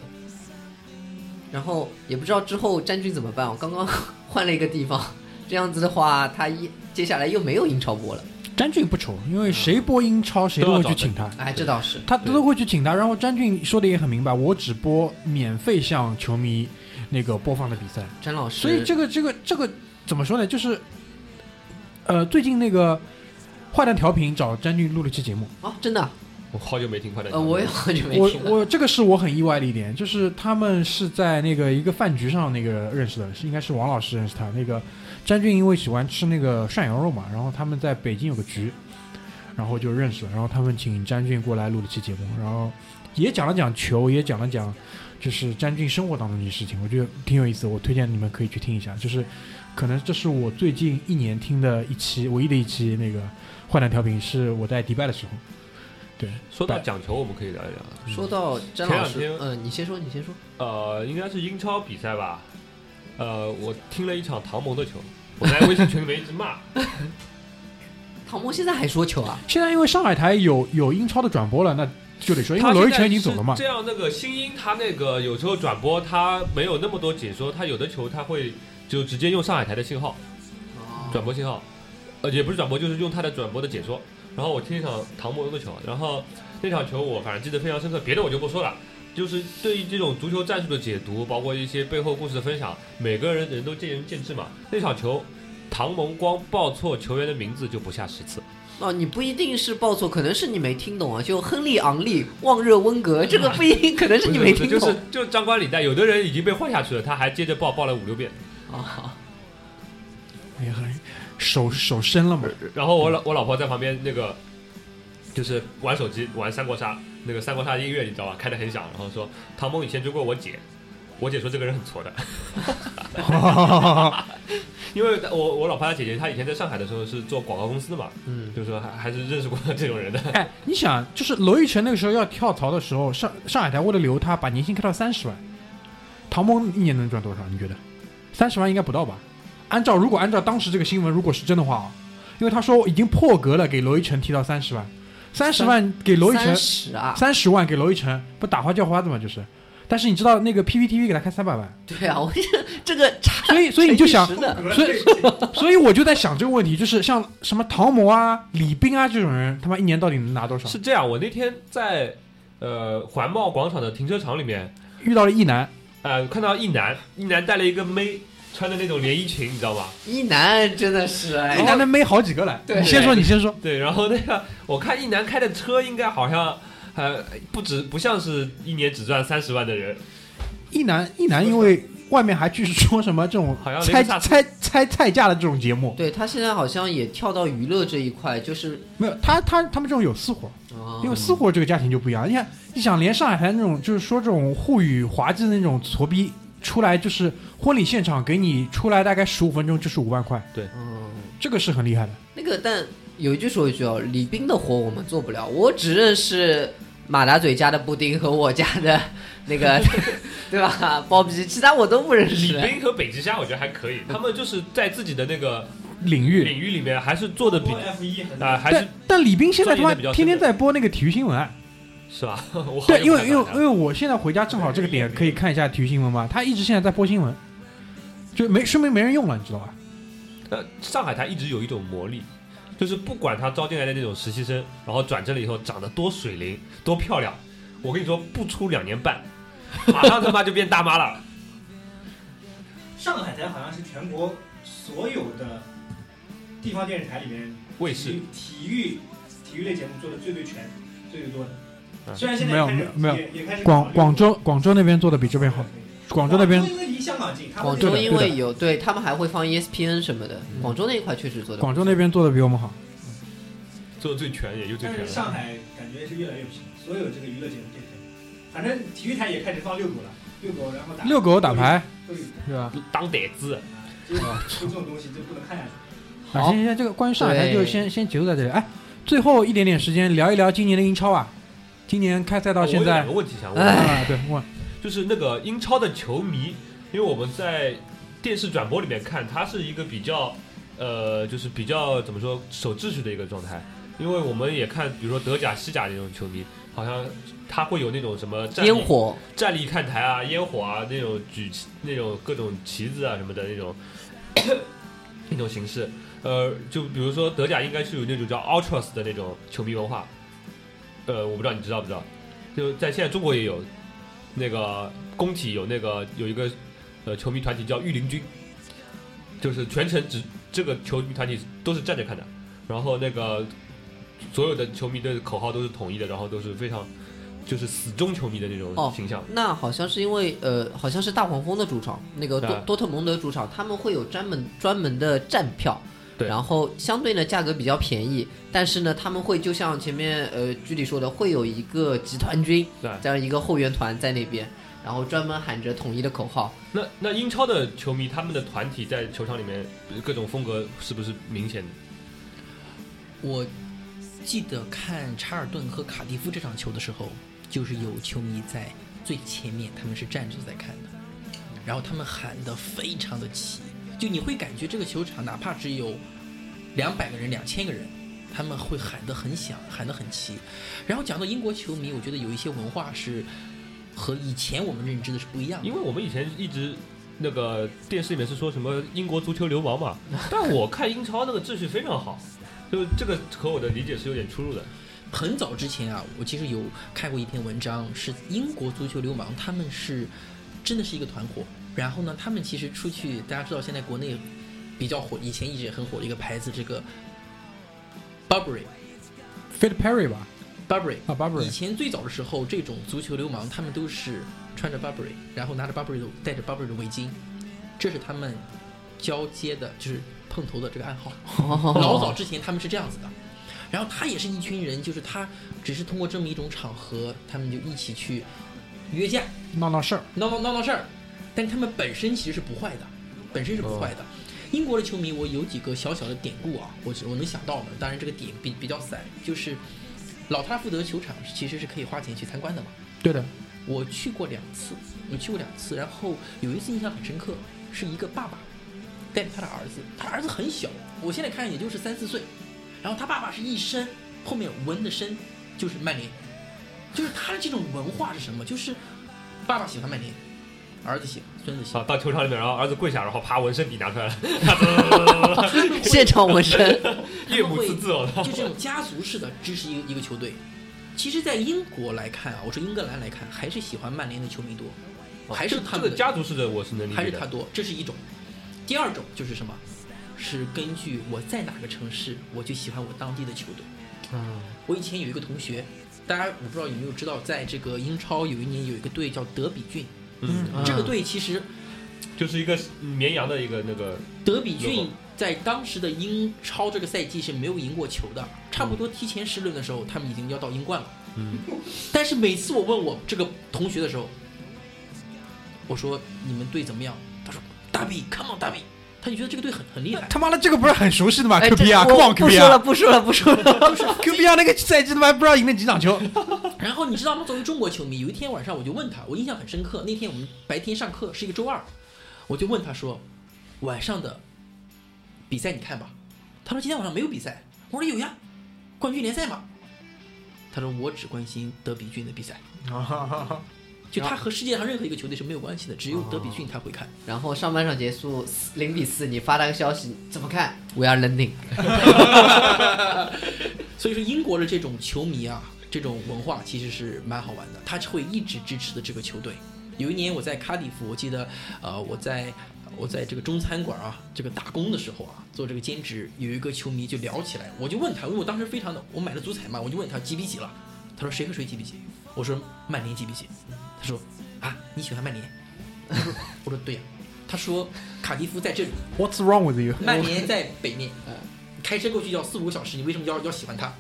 然后也不知道之后詹俊怎么办，我刚刚换了一个地方，这样子的话，他一接下来又没有英超播了。詹俊不愁，因为谁播英超谁都会去请他，哎，这倒是，他都会去请他。然后詹俊说的也很明白，我只播免费向球迷那个播放的比赛。詹老师。所以这个这个这个怎么说呢？就是呃，最近那个坏蛋调频找詹俊录了期节目，啊，真的啊，我好久没听快点。呃，我也好久没听我。我这个是我很意外的一点，就是他们是在那个一个饭局上那个认识的，是应该是王老师认识他。那个詹俊因为喜欢吃那个涮羊肉嘛，然后他们在北京有个局，然后就认识了，然后他们请詹俊过来录了期节目，然后也讲了讲球，也讲了讲就是詹俊生活当中的一些事情，我觉得挺有意思的。我推荐你们可以去听一下，就是可能这是我最近一年听的一期唯一的一期那个坏蛋调频，是我在迪拜的时候。对，说到讲球，我们可以聊一聊。说到詹老师前两天，嗯，你先说，你先说。呃，应该是英超比赛吧？呃，我听了一场唐蒙的球，我在微信群里面一直骂。唐梦现在还说球啊？现在因为上海台有有英超的转播了，那就得说，因为罗一晨已经走了嘛。这样，那个新英他那个有时候转播他没有那么多解说，他有的球他会就直接用上海台的信号转播信号，呃，也不是转播，就是用他的转播的解说。然后我听一场唐梦的球，然后那场球我反正记得非常深刻，别的我就不说了。就是对于这种足球战术的解读，包括一些背后故事的分享，每个人人都见仁见智嘛。那场球，唐蒙光报错球员的名字就不下十次。哦，你不一定是报错，可能是你没听懂啊。就亨利昂利、旺热温格，这个不一定，可能是你没听懂。就是就是张冠李戴，有的人已经被换下去了，他还接着报报了五六遍。啊，哎呀，手手伸了嘛。然后我老我老婆在旁边那个，就是玩手机玩三国杀，那个三国杀音乐你知道吧，开的很响，然后说唐梦以前追过我姐，我姐说这个人很挫的，因为我我老婆她姐姐她以前在上海的时候是做广告公司的嘛，嗯，就是说还还是认识过这种人的。哎，你想，就是娄艺晨那个时候要跳槽的时候，上上海台为了留他，把年薪开到三十万。唐蒙一年能赚多少？你觉得？三十万应该不到吧？按照如果按照当时这个新闻，如果是真的话啊，因为他说已经破格了，给娄艺晨提到三十万，三十万给娄艺晨三十啊，三十万给娄艺晨，不打花叫花子嘛，就是。但是你知道那个 PPTV 给他开三百万，对啊，我这这个差，所以所以你就想 所以 所以我就在想这个问题，就是像什么唐某啊、李斌啊这种人，他妈一年到底能拿多少？是这样，我那天在呃环贸广场的停车场里面，遇到了一男，呃看到一男，一男带了一个妹，穿的那种连衣裙，你知道吧？一男真的是哎一，男能妹好几个来。对你先说，你先说。对，然后那个我看一男开的车应该好像呃不止不像是一年只赚三十万的人，一男一男，因为外面还据说什么这种好像猜猜猜菜价的这种节目，对他现在好像也跳到娱乐这一块，就是没有他他他们这种有私活，啊因为私活这个家庭就不一样。你看，你想连上海台那种就是说这种沪语滑稽的那种挫逼出来，就是婚礼现场给你出来大概十五分钟就是五万块，对嗯，这个是很厉害的。那个但有一句说一句哦，李斌的活我们做不了，我只认识马达嘴家的布丁和我家的那个，对吧？包皮，其他我都不认识李识。斌和北极虾我觉得还可以，他们就是在自己的那个领域，领域里面还是做的比 F 一很是但但李斌现在他妈天天在播那个体育新闻啊。是吧？我对，因为因为因为我现在回家正好这个点可以看一下体育新闻嘛，他一直现在在播新闻，就没说明没人用了，你知道吧？呃，上海台一直有一种魔力，就是不管他招进来的那种实习生，然后转正了以后长得多水灵、多漂亮，我跟你说，不出两年半，马上他妈就变大妈了。上海台好像是全国所有的地方电视台里面卫视体育体育体育类节目做的最最全、最最多的。嗯虽然现在没有没有没有广广州广州那边做的比这边好，广州那边因为离香港近，他们广这个州因为有对他们还会放 E ESPN 什么的，广州那一块确实做的。广州那边做的比我们好。做的最全也就最全了。是上海感觉是越来越不行，所有这个娱乐节目变成，反正体育台也开始放遛狗了，遛狗然后打遛狗打牌都有，是吧？当逮子，就就这种东西就不能看下去。啊，好行行行，这个关于上海台就先先结束在这里。哎，最后一点点时间聊一聊今年的英超啊，今年开赛到现在我有两个，问题想问，哎啊，对，问就是那个英超的球迷，因为我们在电视转播里面看，他是一个比较，呃，就是比较怎么说守秩序的一个状态。因为我们也看，比如说德甲、西甲那种球迷，好像他会有那种什么站立烟火，站立看台啊、烟火啊那种举旗那种各种旗子啊什么的那种 那种形式。呃，就比如说德甲应该是有那种叫 Ultras 的那种球迷文化。呃，我不知道你知道不知道？就在现在中国也有那个工体有那个有一个呃球迷团体叫御林军，就是全程只这个球迷团体都是站着看的，然后那个所有的球迷的口号都是统一的，然后都是非常就是死忠球迷的那种哦形象。那好像是因为呃，好像是大黄蜂的主场，那个多啊多特蒙德主场，他们会有专门专门的站票，对然后相对呢价格比较便宜，但是呢他们会就像前面呃剧里说的，会有一个集团军对这样一个后援团在那边，然后专门喊着统一的口号。那那英超的球迷，他们的团体在球场里面各种风格是不是明显的？我记得看查尔顿和卡迪夫这场球的时候，就是有球迷在最前面，他们是站着在看的，然后他们喊的非常的齐，就你会感觉这个球场哪怕只有两百个人、两千个人，他们会喊得很响，喊得很齐。然后讲到英国球迷，我觉得有一些文化是和以前我们认知的是不一样的因。为我们以前一直那个电视里面是说什么英国足球流氓嘛，但我看英超那个秩序非常好，就这个和我的理解是有点出入的。很早之前啊，我其实有看过一篇文章，是英国足球流氓，他们是真的是一个团伙。然后呢，他们其实出去，大家知道现在国内比较火，以前一直也很火的一个牌子，这个 Burberry Fit Perry 吧？Burberry。啊以，Burberry。以前最早的时候，这种足球流氓他们都是穿着 Burberry，然后拿着 Burberry 的戴着 Burberry 的围巾，这是他们交接的，就是碰头的这个暗号。老早之前他们是这样子的，然后他也是一群人，就是他只是通过这么一种场合，他们就一起去约架，闹闹事儿，闹闹闹闹事儿，但是他们本身其实是不坏的，本身是不坏的。英国的球迷，我有几个小小的典故啊，我我能想到的，当然这个点比比较散，就是老特拉福德球场其实是可以花钱去参观的嘛。对的，我去过两次，我去过两次，然后有一次印象很深刻，是一个爸爸带着他的儿子，他儿子很小，我现在看也就是三四岁，然后他爸爸是一身后面纹的身就是曼联，就是他的这种文化是什么？就是爸爸喜欢曼联，儿子喜欢，孙子喜啊，欢，到球场里面，然后儿子跪下，然后啪纹身笔拿出来了，现场纹身，岳母刺字哦。就这种家族式的支持一个一个球队。其实，在英国来看啊，我说英格兰来看，还是喜欢曼联的球迷多，还是他们的这个家族式的我是能理解的。还是他多，这是一种。第二种就是什么？是根据我在哪个城市，我就喜欢我当地的球队。嗯，我以前有一个同学，大家我不知道有没有知道，在这个英超有一年有一个队叫德比郡，嗯，这个队其实就是一个绵羊的一个那个，德比郡在当时的英超这个赛季是没有赢过球的，差不多提前十轮的时候，他们已经要到英冠了。嗯，但是每次我问我这个同学的时候，我说你们队怎么样？他说大比，come on 大比，他就觉得这个队很很厉害。他妈的这个不是很熟悉的吗哎，？Q 这 B 啊我，Come on 不 Q B 说了，啊不说了，不说了。Q B 啊，那个赛季他妈不知道赢了几场球。然后你知道吗？作为中国球迷，有一天晚上我就问他，我印象很深刻。那天我们白天上课是一个周二，我就问他说：“晚上的比赛你看吧？”他说：“今天晚上没有比赛。”我说：“有呀，冠军联赛嘛。”他说：“我只关心德比郡的比赛，就他和世界上任何一个球队是没有关系的，只有德比郡他会看。然后上半场结束零比四，你发了个消息，怎么看？We are learning。所以说，英国的这种球迷啊，这种文化其实是蛮好玩的，他会一直支持的这个球队。有一年我在卡迪夫，我记得，呃，我在我在这个中餐馆啊，这个打工的时候啊，做这个兼职，有一个球迷就聊起来，我就问他，因为我当时非常的，我买了足彩嘛，我就问他几比几了，他说谁和谁几比几？我说曼联几比几？他说啊，你喜欢曼联？我说我说对呀、他说卡迪夫在这里，What's wrong with you？曼联在北面，呃开车过去要四五个小时，你为什么要要喜欢他？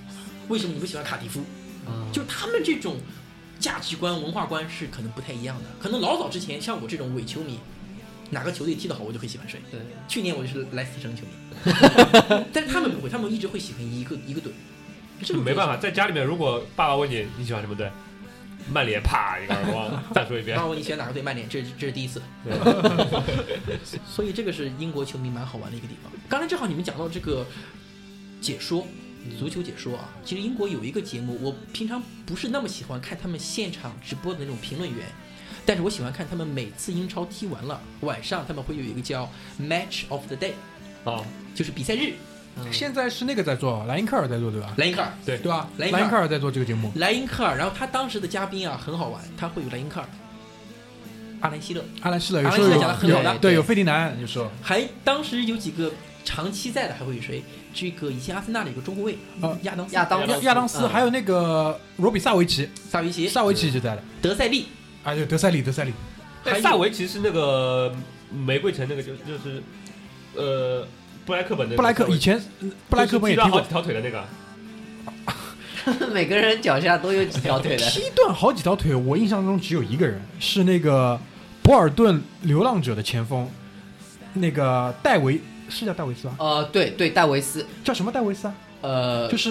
为什么你不喜欢卡迪夫？就他们这种价值观、文化观是可能不太一样的。可能老早之前，像我这种伪球迷，哪个球队踢得好，我就会喜欢谁。对，去年我就是莱斯特城球迷，但是他们不会，他们一直会喜欢一个一个队。这个没办法，在家里面，如果爸爸问你你喜欢什么队，曼联，啪一个耳光，再说一遍爸。爸问你喜欢哪个队，曼联，这这是第一次。所以这个是英国球迷蛮好玩的一个地方。刚才正好你们讲到这个解说，足球解说啊，其实英国有一个节目，我平常不是那么喜欢看他们现场直播的那种评论员，但是我喜欢看他们每次英超踢完了，晚上他们会有一个叫 Match of the Day，啊，就是比赛日。现在是那个在做，莱因克尔在做对吧？莱因克尔，对。对吧？莱因克尔。莱因克尔在做这个节目。莱因克尔，然后他当时的嘉宾啊很好玩，他会有莱因克尔、阿兰希勒，阿兰希勒有阿兰希勒讲的很好的对有费迪南，你说还当时有几个长期在的，还会有谁？这个以前阿森纳的一个中后卫，呃亚当斯。亚当亚亚当斯，嗯还有那个罗比萨维奇，萨维奇、萨维奇就在的。德塞利，啊，对，德塞利，德塞利，还萨维奇是那个玫瑰城那个就就是，呃，布莱克本的布莱克以前布莱克本也踢好几，条腿的那个，每个人脚下都有几条腿的。踢断好几条腿，我印象中只有一个人，是那个博尔顿流浪者的前锋，那个戴维是叫戴维斯吧？呃，对对，戴维斯，叫什么戴维斯啊？呃，就是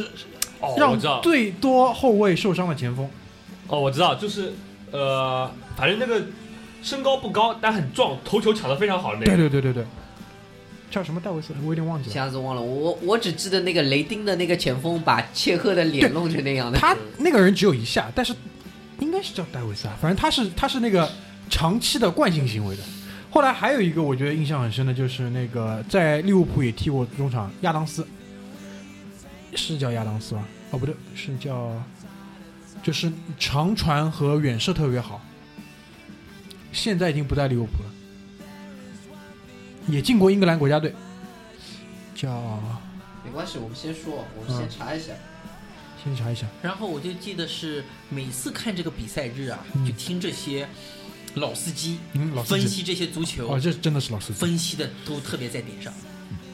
哦，我让知道，最多后卫受伤的前锋。哦，我知道，就是呃，反正那个身高不高，但很壮，头球抢得非常好的那对个。对对对对，叫什么戴维斯？我有点忘记一了。下子忘了，我我只记得那个雷丁的那个前锋把切赫的脸弄成那样的。他那个人只有一下，但是应该是叫戴维斯啊，反正他是他是那个长期的惯性行为的。后来还有一个我觉得印象很深的就是那个在利物浦也踢过中场亚当斯，是叫亚当斯吧？哦，不对，是叫就是长传和远射特别好。现在已经不在利物浦了，也进过英格兰国家队，叫没关系，我们先说，我们先查一下。先查一下，然后我就记得是每次看这个比赛日啊，嗯就听这些老司机分析这些足球，啊，这真的是老司机，分析的都特别在点上。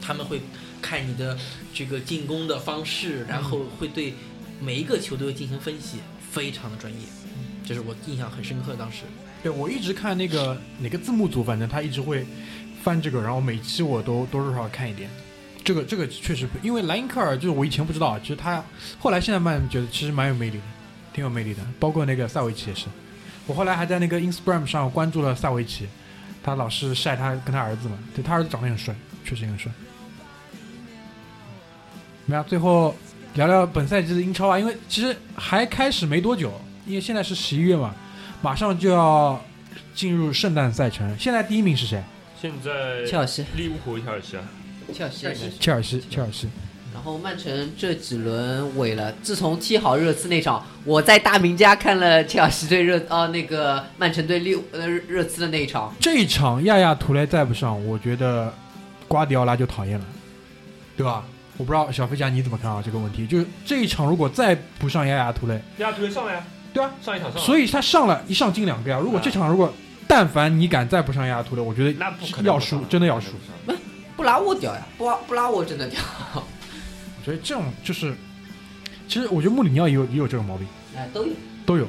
他们会看你的这个进攻的方式，然后会对每一个球队进行分析，非常的专业。这是我印象很深刻，当时。对，我一直看那个哪个字幕组，反正他一直会翻这个，然后每期我都多多少少看一点。这个这个确实，因为莱因克尔就是我以前不知道，其实他后来现在慢慢觉得其实蛮有魅力的，挺有魅力的。包括那个萨维奇也是，我后来还在那个 Instagram 上关注了萨维奇，他老是晒他跟他儿子嘛，对他儿子长得很帅，确实也很帅。那最后聊聊本赛季的英超啊，因为其实还开始没多久，因为现在是十一月嘛，马上就要进入圣诞赛程。现在第一名是谁？现在切尔西，利物浦、切尔西啊，切尔西，切尔西，切尔西。然后曼城这几轮萎了，自从踢好热刺那场，我在大明家看了切尔西对热啊那个曼城对六呃热刺的那一场，这一场亚亚图雷再不上，我觉得瓜迪奥拉就讨厌了，对吧？我不知道小飞侠你怎么看啊？这个问题就是这一场如果再不上亚亚图雷，亚亚图雷上了呀，对啊，上一场上了，所以他上了一上进两个呀。如果这场如果但凡你敢再不上亚亚图雷，我觉得那不可能要输，真的要输。不拉沃屌呀，不拉不拉沃真的屌，我觉得这种就是，其实我觉得穆里尼奥也有也有这种毛病，哎都有，都有，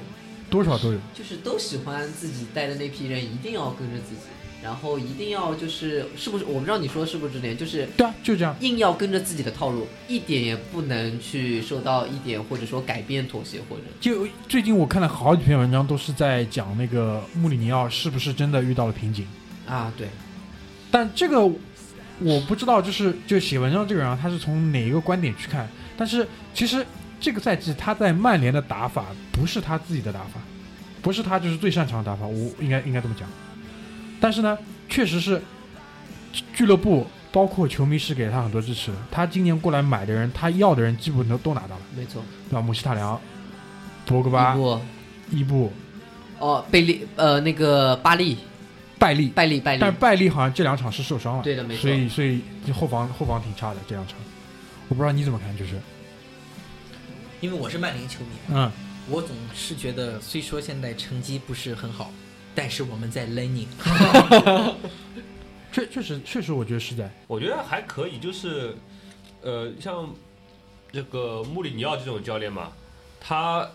多少都有。就是都喜欢自己带的那批人一定要跟着自己，然后一定要就是是不是我不知道你说是不是这点，就是对啊，就这样。硬要跟着自己的套路，一点也不能去受到一点或者说改变妥协或者就最近我看了好几篇文章，都是在讲那个穆里尼奥是不是真的遇到了瓶颈。啊对，但这个我不知道，就是就写文章这个人啊，他是从哪一个观点去看？但是其实这个赛季他在曼联的打法不是他自己的打法，不是他就是最擅长的打法，我应该应该这么讲。但是呢，确实是俱乐部包括球迷是给他很多支持的。他今年过来买的人，他要的人基本都都拿到了，没错，对吧？姆希塔良、博格伊巴、布伊布、哦贝利呃那个巴利拜利。拜利拜利。但是拜利好像这两场是受伤了，对的没错。所以所以后防后防挺差的这两场，我不知道你怎么看，就是。因为我是曼联球迷，嗯，我总是觉得，虽说现在成绩不是很好，但是我们在 learning。确确实确实我觉得是在，我觉得还可以，就是呃，像这个穆里尼奥这种教练嘛，他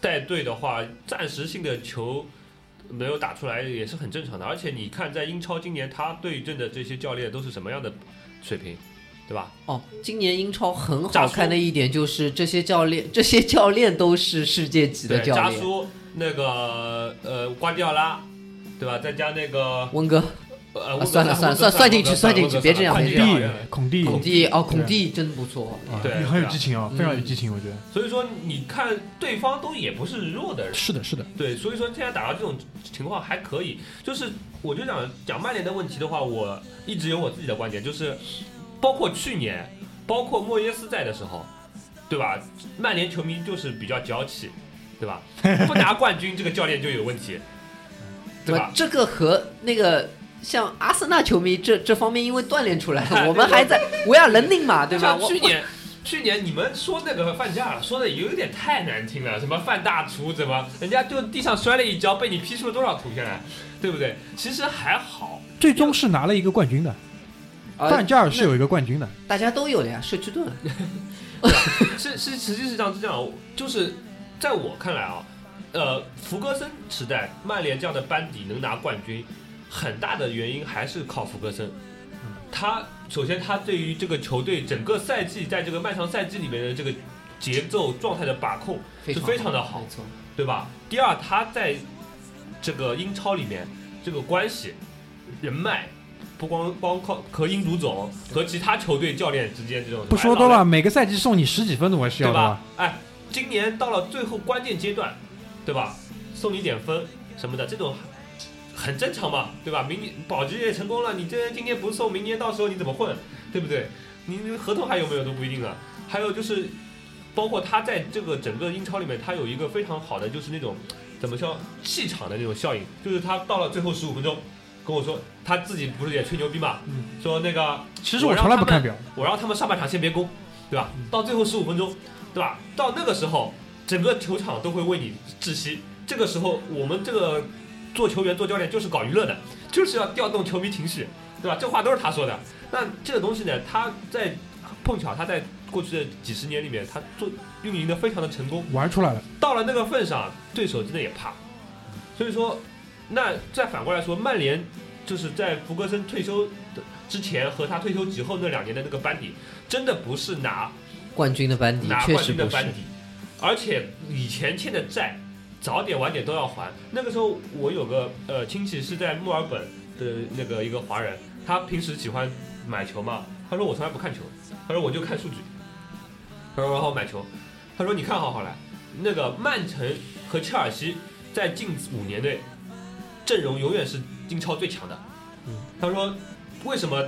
带队的话，暂时性的球没有打出来也是很正常的。而且你看，在英超今年他对阵的这些教练都是什么样的水平，对吧？哦，今年英超很好看的一点就是这些教练 这些教练都是世界级的对，教练，扎叔那个呃瓜迪奥拉，对吧？再加那个温哥呃，啊算了算了算算进去算进去别这样别这样孔蒂孔蒂哦孔蒂真不错，啊对很有激情啊，嗯非常有激情，我觉得所以说你看对方都也不是弱的人。是的，是的，对，所以说现在打到这种情况还可以。就是我就讲讲曼联的问题的话，我一直有我自己的观点，就是包括去年，包括莫耶斯在的时候，对吧？曼联球迷就是比较娇气，对吧？不拿冠军，这个教练就有问题，对吧？这个和那个。像阿森纳球迷这这方面，因为锻炼出来哎了，我们还在 we are learning 嘛，对吧？去年，去年你们说那个范加尔说的有点太难听了，什么范大厨，怎么人家就地上摔了一跤，被你 P 出了多少图片来，对不对？其实还好，最终是拿了一个冠军的，而范加尔是有一个冠军的，大家都有的呀，社区盾。是是，实际上是这样，就是在我看来啊，呃，福格森时代曼联这样的班底能拿冠军，很大的原因还是靠福格森。他首先他对于这个球队整个赛季在这个漫长赛季里面的这个节奏状态的把控是非常的好。对吧？第二，他在这个英超里面这个关系、人脉，不光光靠和英足总和其他球队教练之间这种不说多了，每个赛季送你十几分，总归是要的对吧？哎，今年到了最后关键阶段，对吧？送你点分什么的，这种很正常嘛，对吧？明年保级也成功了，你这今年不送，明年到时候你怎么混，对不对？你你合同还有没有都不一定啊。还有就是，包括他在这个整个英超里面，他有一个非常好的就是那种怎么叫气场的那种效应，就是他到了最后十五分钟。跟我说，他自己不是也吹牛逼嘛？嗯说那个其实我从来不看表，我让他们上半场先别攻，对吧？到最后十五分钟，对吧？到那个时候，整个球场都会为你窒息。这个时候，我们这个做球员、做教练就是搞娱乐的，就是要调动球迷情绪，对吧？这话都是他说的。那这个东西呢，他在碰巧他在过去的几十年里面，他做运营的非常的成功。玩出来了。到了那个份上，对手真的也怕。所以说，那再反过来说，曼联就是在福格森退休的之前和他退休之后那两年的那个班底，真的不是拿冠军的班底拿冠确实不是。军的班底，而且以前欠的债，早点晚点都要还。那个时候我有个呃亲戚是在墨尔本的那个一个华人，他平时喜欢买球嘛，他说我从来不看球，他说我就看数据，他说然后买球，他说你看好好来，那个曼城和切尔西在近五年内阵容永远是英超最强的。嗯，他说为什么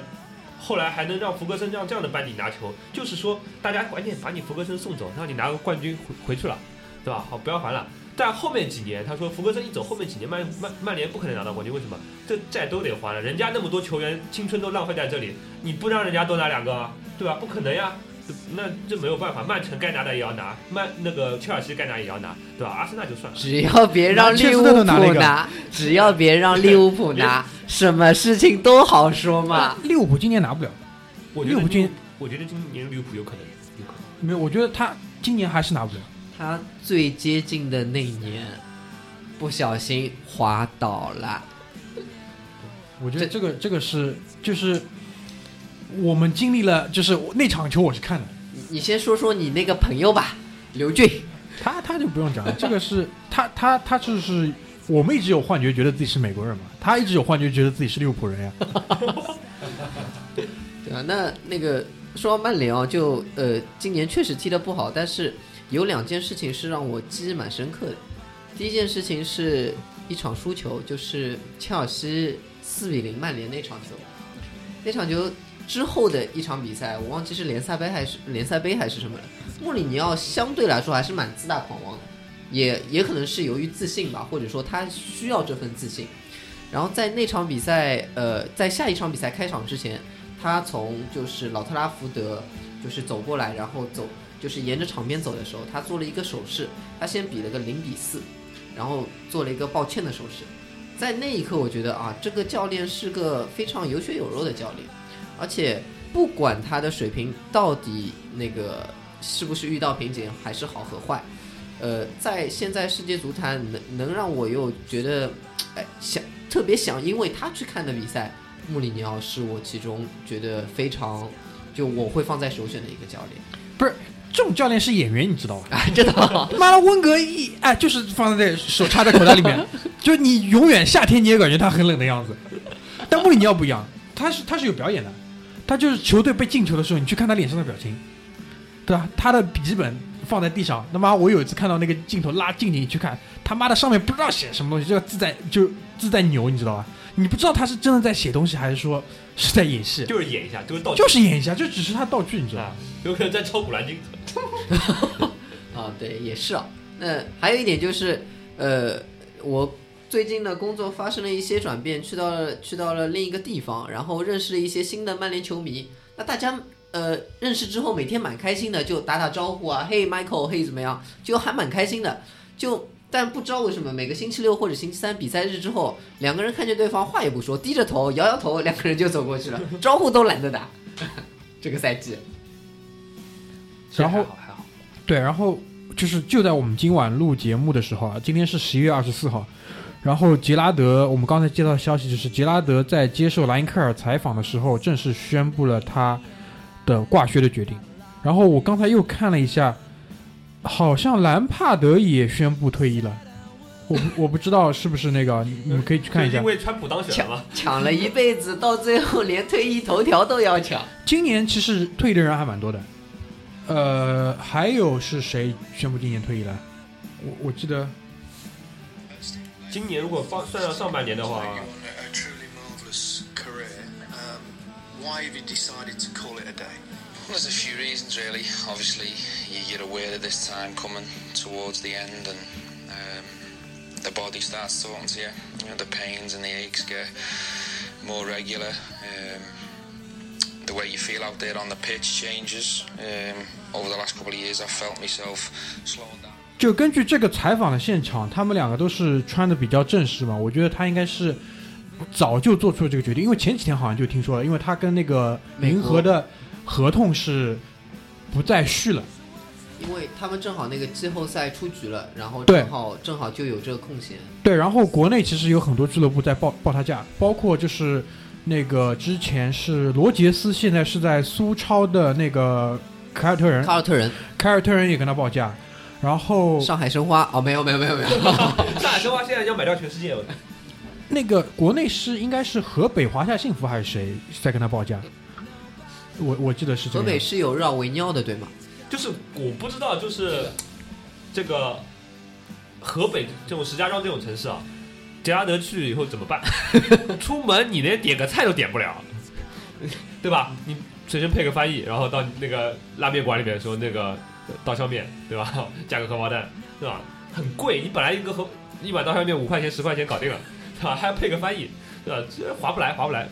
后来还能让福格森让这样的班底拿球，就是说大家赶紧把你福格森送走，让你拿个冠军回回去了，对吧？好，不要还了。但后面几年，他说福格森一走，后面几年曼曼曼联不可能拿到冠军，为什么？这债都得还了，人家那么多球员青春都浪费在这里，你不让人家多拿两个啊，对吧？不可能呀。那这没有办法，曼城该拿的也要拿，曼那个切尔西该拿也要拿，对吧？阿森纳就算了。只要别让利物浦拿，只要别让利物浦拿，什么事情都好说嘛。利物浦今年拿不了，我觉得利物浦今我觉得今年利物浦有可能，有可能。没有，我觉得他今年还是拿不了。他最接近的那年，不小心滑倒了。我觉得这个这个是就是我们经历了，就是那场球我是看的，你你先说说你那个朋友吧，刘俊。他他就不用讲了，这个是他他他就是我们一直有幻觉，觉得自己是美国人嘛，他一直有幻觉，觉得自己是利物浦人呀。对啊，那那个说到曼联啊，就呃，今年确实踢得不好，但是有两件事情是让我记忆蛮深刻的。第一件事情是一场输球，就是切尔西四比零曼联那场球。那场球之后的一场比赛，我忘记是联赛杯还是联赛杯还是什么了。穆里尼奥相对来说还是蛮自大狂妄的，也也可能是由于自信吧，或者说他需要这份自信。然后在那场比赛，呃，在下一场比赛开场之前，他从就是老特拉福德就是走过来，然后走就是沿着场边走的时候，他做了一个手势，他先比了个零比四，然后做了一个抱歉的手势。在那一刻，我觉得啊，这个教练是个非常有血有肉的教练，而且不管他的水平到底那个是不是遇到瓶颈，还是好和坏，呃，在现在世界足坛能能让我又觉得，哎，想特别想因为他去看的比赛，穆里尼奥是我其中觉得非常就我会放在首选的一个教练不是这种教练是演员，你知道吧？啊，真的吗妈的，温格一哎，就是放在手插在口袋里面，就你永远夏天你也感觉他很冷的样子。但穆里尼奥不一样，他是他是有表演的，他就是球队被进球的时候，你去看他脸上的表情，对吧？他的笔记本放在地上，他妈我有一次看到那个镜头拉近点你去看，他妈的上面不知道写什么东西，这个字在就字在扭，你知道吧？你不知道他是真的在写东西，还是说是在演戏，就是演一下，就是道具就是演一下，就只是他道具，你知道吧啊？，有可能在抄古兰经。啊，对，也是啊。那还有一点就是，呃，我最近的工作发生了一些转变，去到了去到了另一个地方，然后认识了一些新的曼联球迷。那大家呃认识之后，每天蛮开心的，就打打招呼啊，嘿 Michael，嘿怎么样，就还蛮开心的。就但不知道为什么每个星期六或者星期三比赛日之后，两个人看见对方话也不说，低着头摇摇头，两个人就走过去了，招呼都懒得打。这个赛季，然后还好还好，对，然后就是就在我们今晚录节目的时候啊，今天是十一月二十四号，然后杰拉德，我们刚才接到消息就是杰拉德在接受莱因克尔采访的时候，正式宣布了他的挂靴的决定。然后我刚才又看了一下，好像兰帕德也宣布退役了。我不 我不知道是不是那个，你你们可以去看一下是因。为川普当选了吗？抢了一辈子，到最后连退役头条都要抢。今年其实退役的人还蛮多的，呃，还有是谁宣布今年退役了？我我记得今年如果放算上上半年的话 Um, there's a few reasons, really. Obviously, you get aware of this time coming towards the end, and um, the body starts talking to you. You know, the pains and the aches get more regular. Um, the way you feel out there on the pitch changes. Um, over the last couple of years, I've felt myself slowing down. 就根据这个采访的现场，他们两个都是穿的比较正式嘛，我觉得他应该是早就做出了这个决定，因为前几天好像就听说了，因为他跟那个银河的合同是不再续了。因为他们正好那个季后赛出局了，然后正好正好就有这个空闲。对，然后国内其实有很多俱乐部在报报他价，包括就是那个之前是罗杰斯，现在是在苏超的那个凯尔特人，凯尔特人、凯尔特人也跟他报价，然后上海申花。哦，没有没有没有没有，上海申花现在要买掉全世界了，那个国内是应该是河北华夏幸福还是谁在跟他报价？我我记得是这河北。是有绕围尿的对吗？就是我不知道，就是这个河北这种石家庄这种城市啊，杰拉德去以后怎么办？出门你连点个菜都点不了，对吧？你随身配个翻译，然后到那个拉面馆里面说那个刀削面，对吧？加个荷包蛋，对吧？很贵，你本来一个荷一碗刀削面五块钱十块钱搞定了，对吧？还要配个翻译，对吧？这划不来，划不来。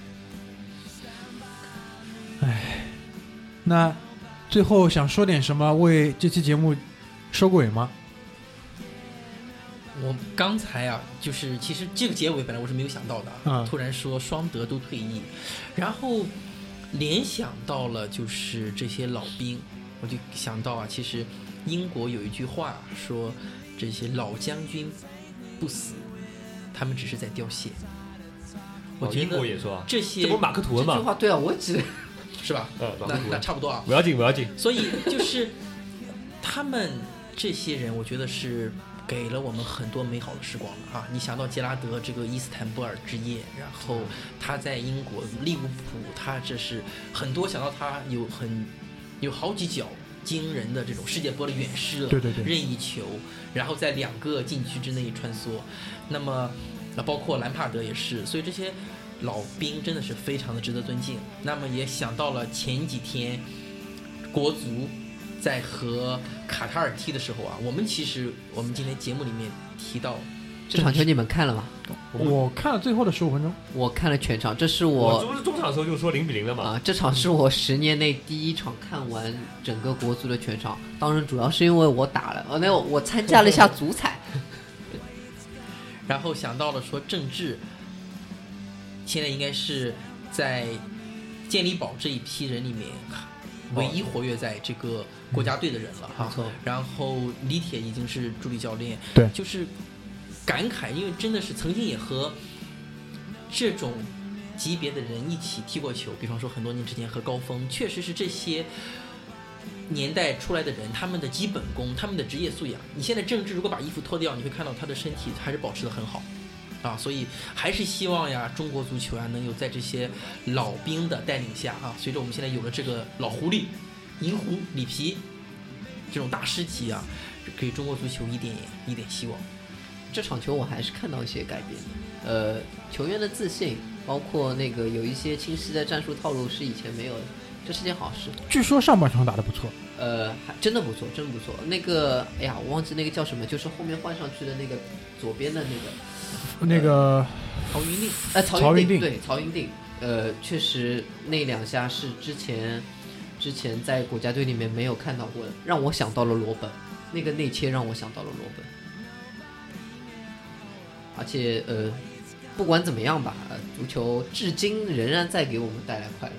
那最后想说点什么为这期节目收尾吗？我刚才啊，就是其实这个结尾本来我是没有想到的，啊嗯突然说双德都退役，然后联想到了就是这些老兵，我就想到啊，其实英国有一句话说，这些老将军不死，他们只是在凋谢。我觉哦英国得也说啊，这些这不马克吐这温吗？这句话对啊，我记得是吧？嗯，那那差不多啊。不要紧，不要紧。所以就是 他们这些人，我觉得是给了我们很多美好的时光了啊！你想到杰拉德这个伊斯坦布尔之夜，然后他在英国利物浦，他这是很多想到他有很有好几脚惊人的这种世界波的远射，对对对任意球，然后在两个禁区之内穿梭，那么那包括兰帕德也是，所以这些老兵真的是非常的值得尊敬。那么也想到了前几天国足在和卡塔尔踢的时候啊，我们其实我们今天节目里面提到，这场球你们看了吗？我看了最后的十五分钟，我看了全场，这是我我这不是中场的时候就说零比零了嘛？啊，这场是我十年内第一场看完整个国足的全场，当然主要是因为我打了，哦，那我我参加了一下足彩，然后想到了说郑智，现在应该是在健力宝这一批人里面唯一活跃在这个国家队的人了哈。没错，然后李铁已经是助理教练，对就是感慨，因为真的是曾经也和这种级别的人一起踢过球，比方说很多年之前和高峰，确实是这些年代出来的人，他们的基本功，他们的职业素养。你现在郑智如果把衣服脱掉，你会看到他的身体还是保持的很好。啊，所以还是希望呀，中国足球啊，能有在这些老兵的带领下啊，随着我们现在有了这个老狐狸、银狐、里皮这种大师级啊，给中国足球一点一点希望。这场球我还是看到一些改变的，呃，球员的自信，包括那个有一些清晰的战术套路是以前没有的，这是件好事。据说上半场打得不错。呃，还真的不错，真不错。那个，哎呀，我忘记那个叫什么，就是后面换上去的那个左边的那个，那个曹云定，呃，曹云定对，曹云定，呃，确实那两下是之前之前在国家队里面没有看到过的，让我想到了罗本，那个内切让我想到了罗本。而且呃，不管怎么样吧，呃，足球至今仍然在给我们带来快乐。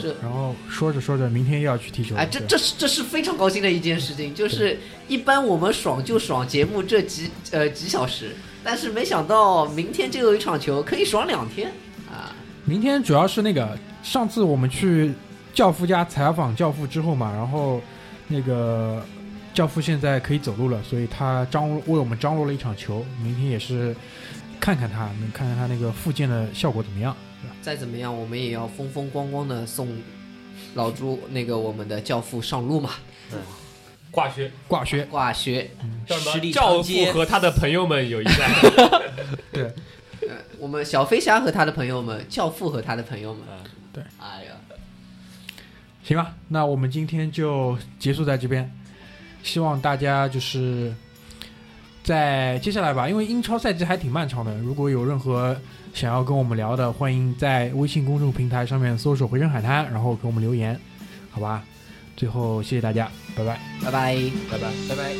这然后说着说着，明天又要去踢球了。哎，这这是这是非常高兴的一件事情，就是一般我们爽就爽节目这几呃几小时，但是没想到明天就有一场球可以爽两天啊！明天主要是那个上次我们去教父家采访教父之后嘛，然后那个教父现在可以走路了，所以他张为我们张罗了一场球，明天也是看看他，能看看他那个复健的效果怎么样。再怎么样，我们也要风风光光的送老朱那个我们的教父上路嘛，挂靴。挂靴，挂靴。叫什么？十里教父和他的朋友们有一战。呃，我们小飞侠和他的朋友们，教父和他的朋友们，对，哎呀，行吧，那我们今天就结束在这边，希望大家就是在接下来吧，因为英超赛季还挺漫长的，如果有任何想要跟我们聊的，欢迎在微信公众平台上面搜索“回声海滩”，然后给我们留言，好吧？最后谢谢大家，拜拜。拜拜。拜拜。拜拜。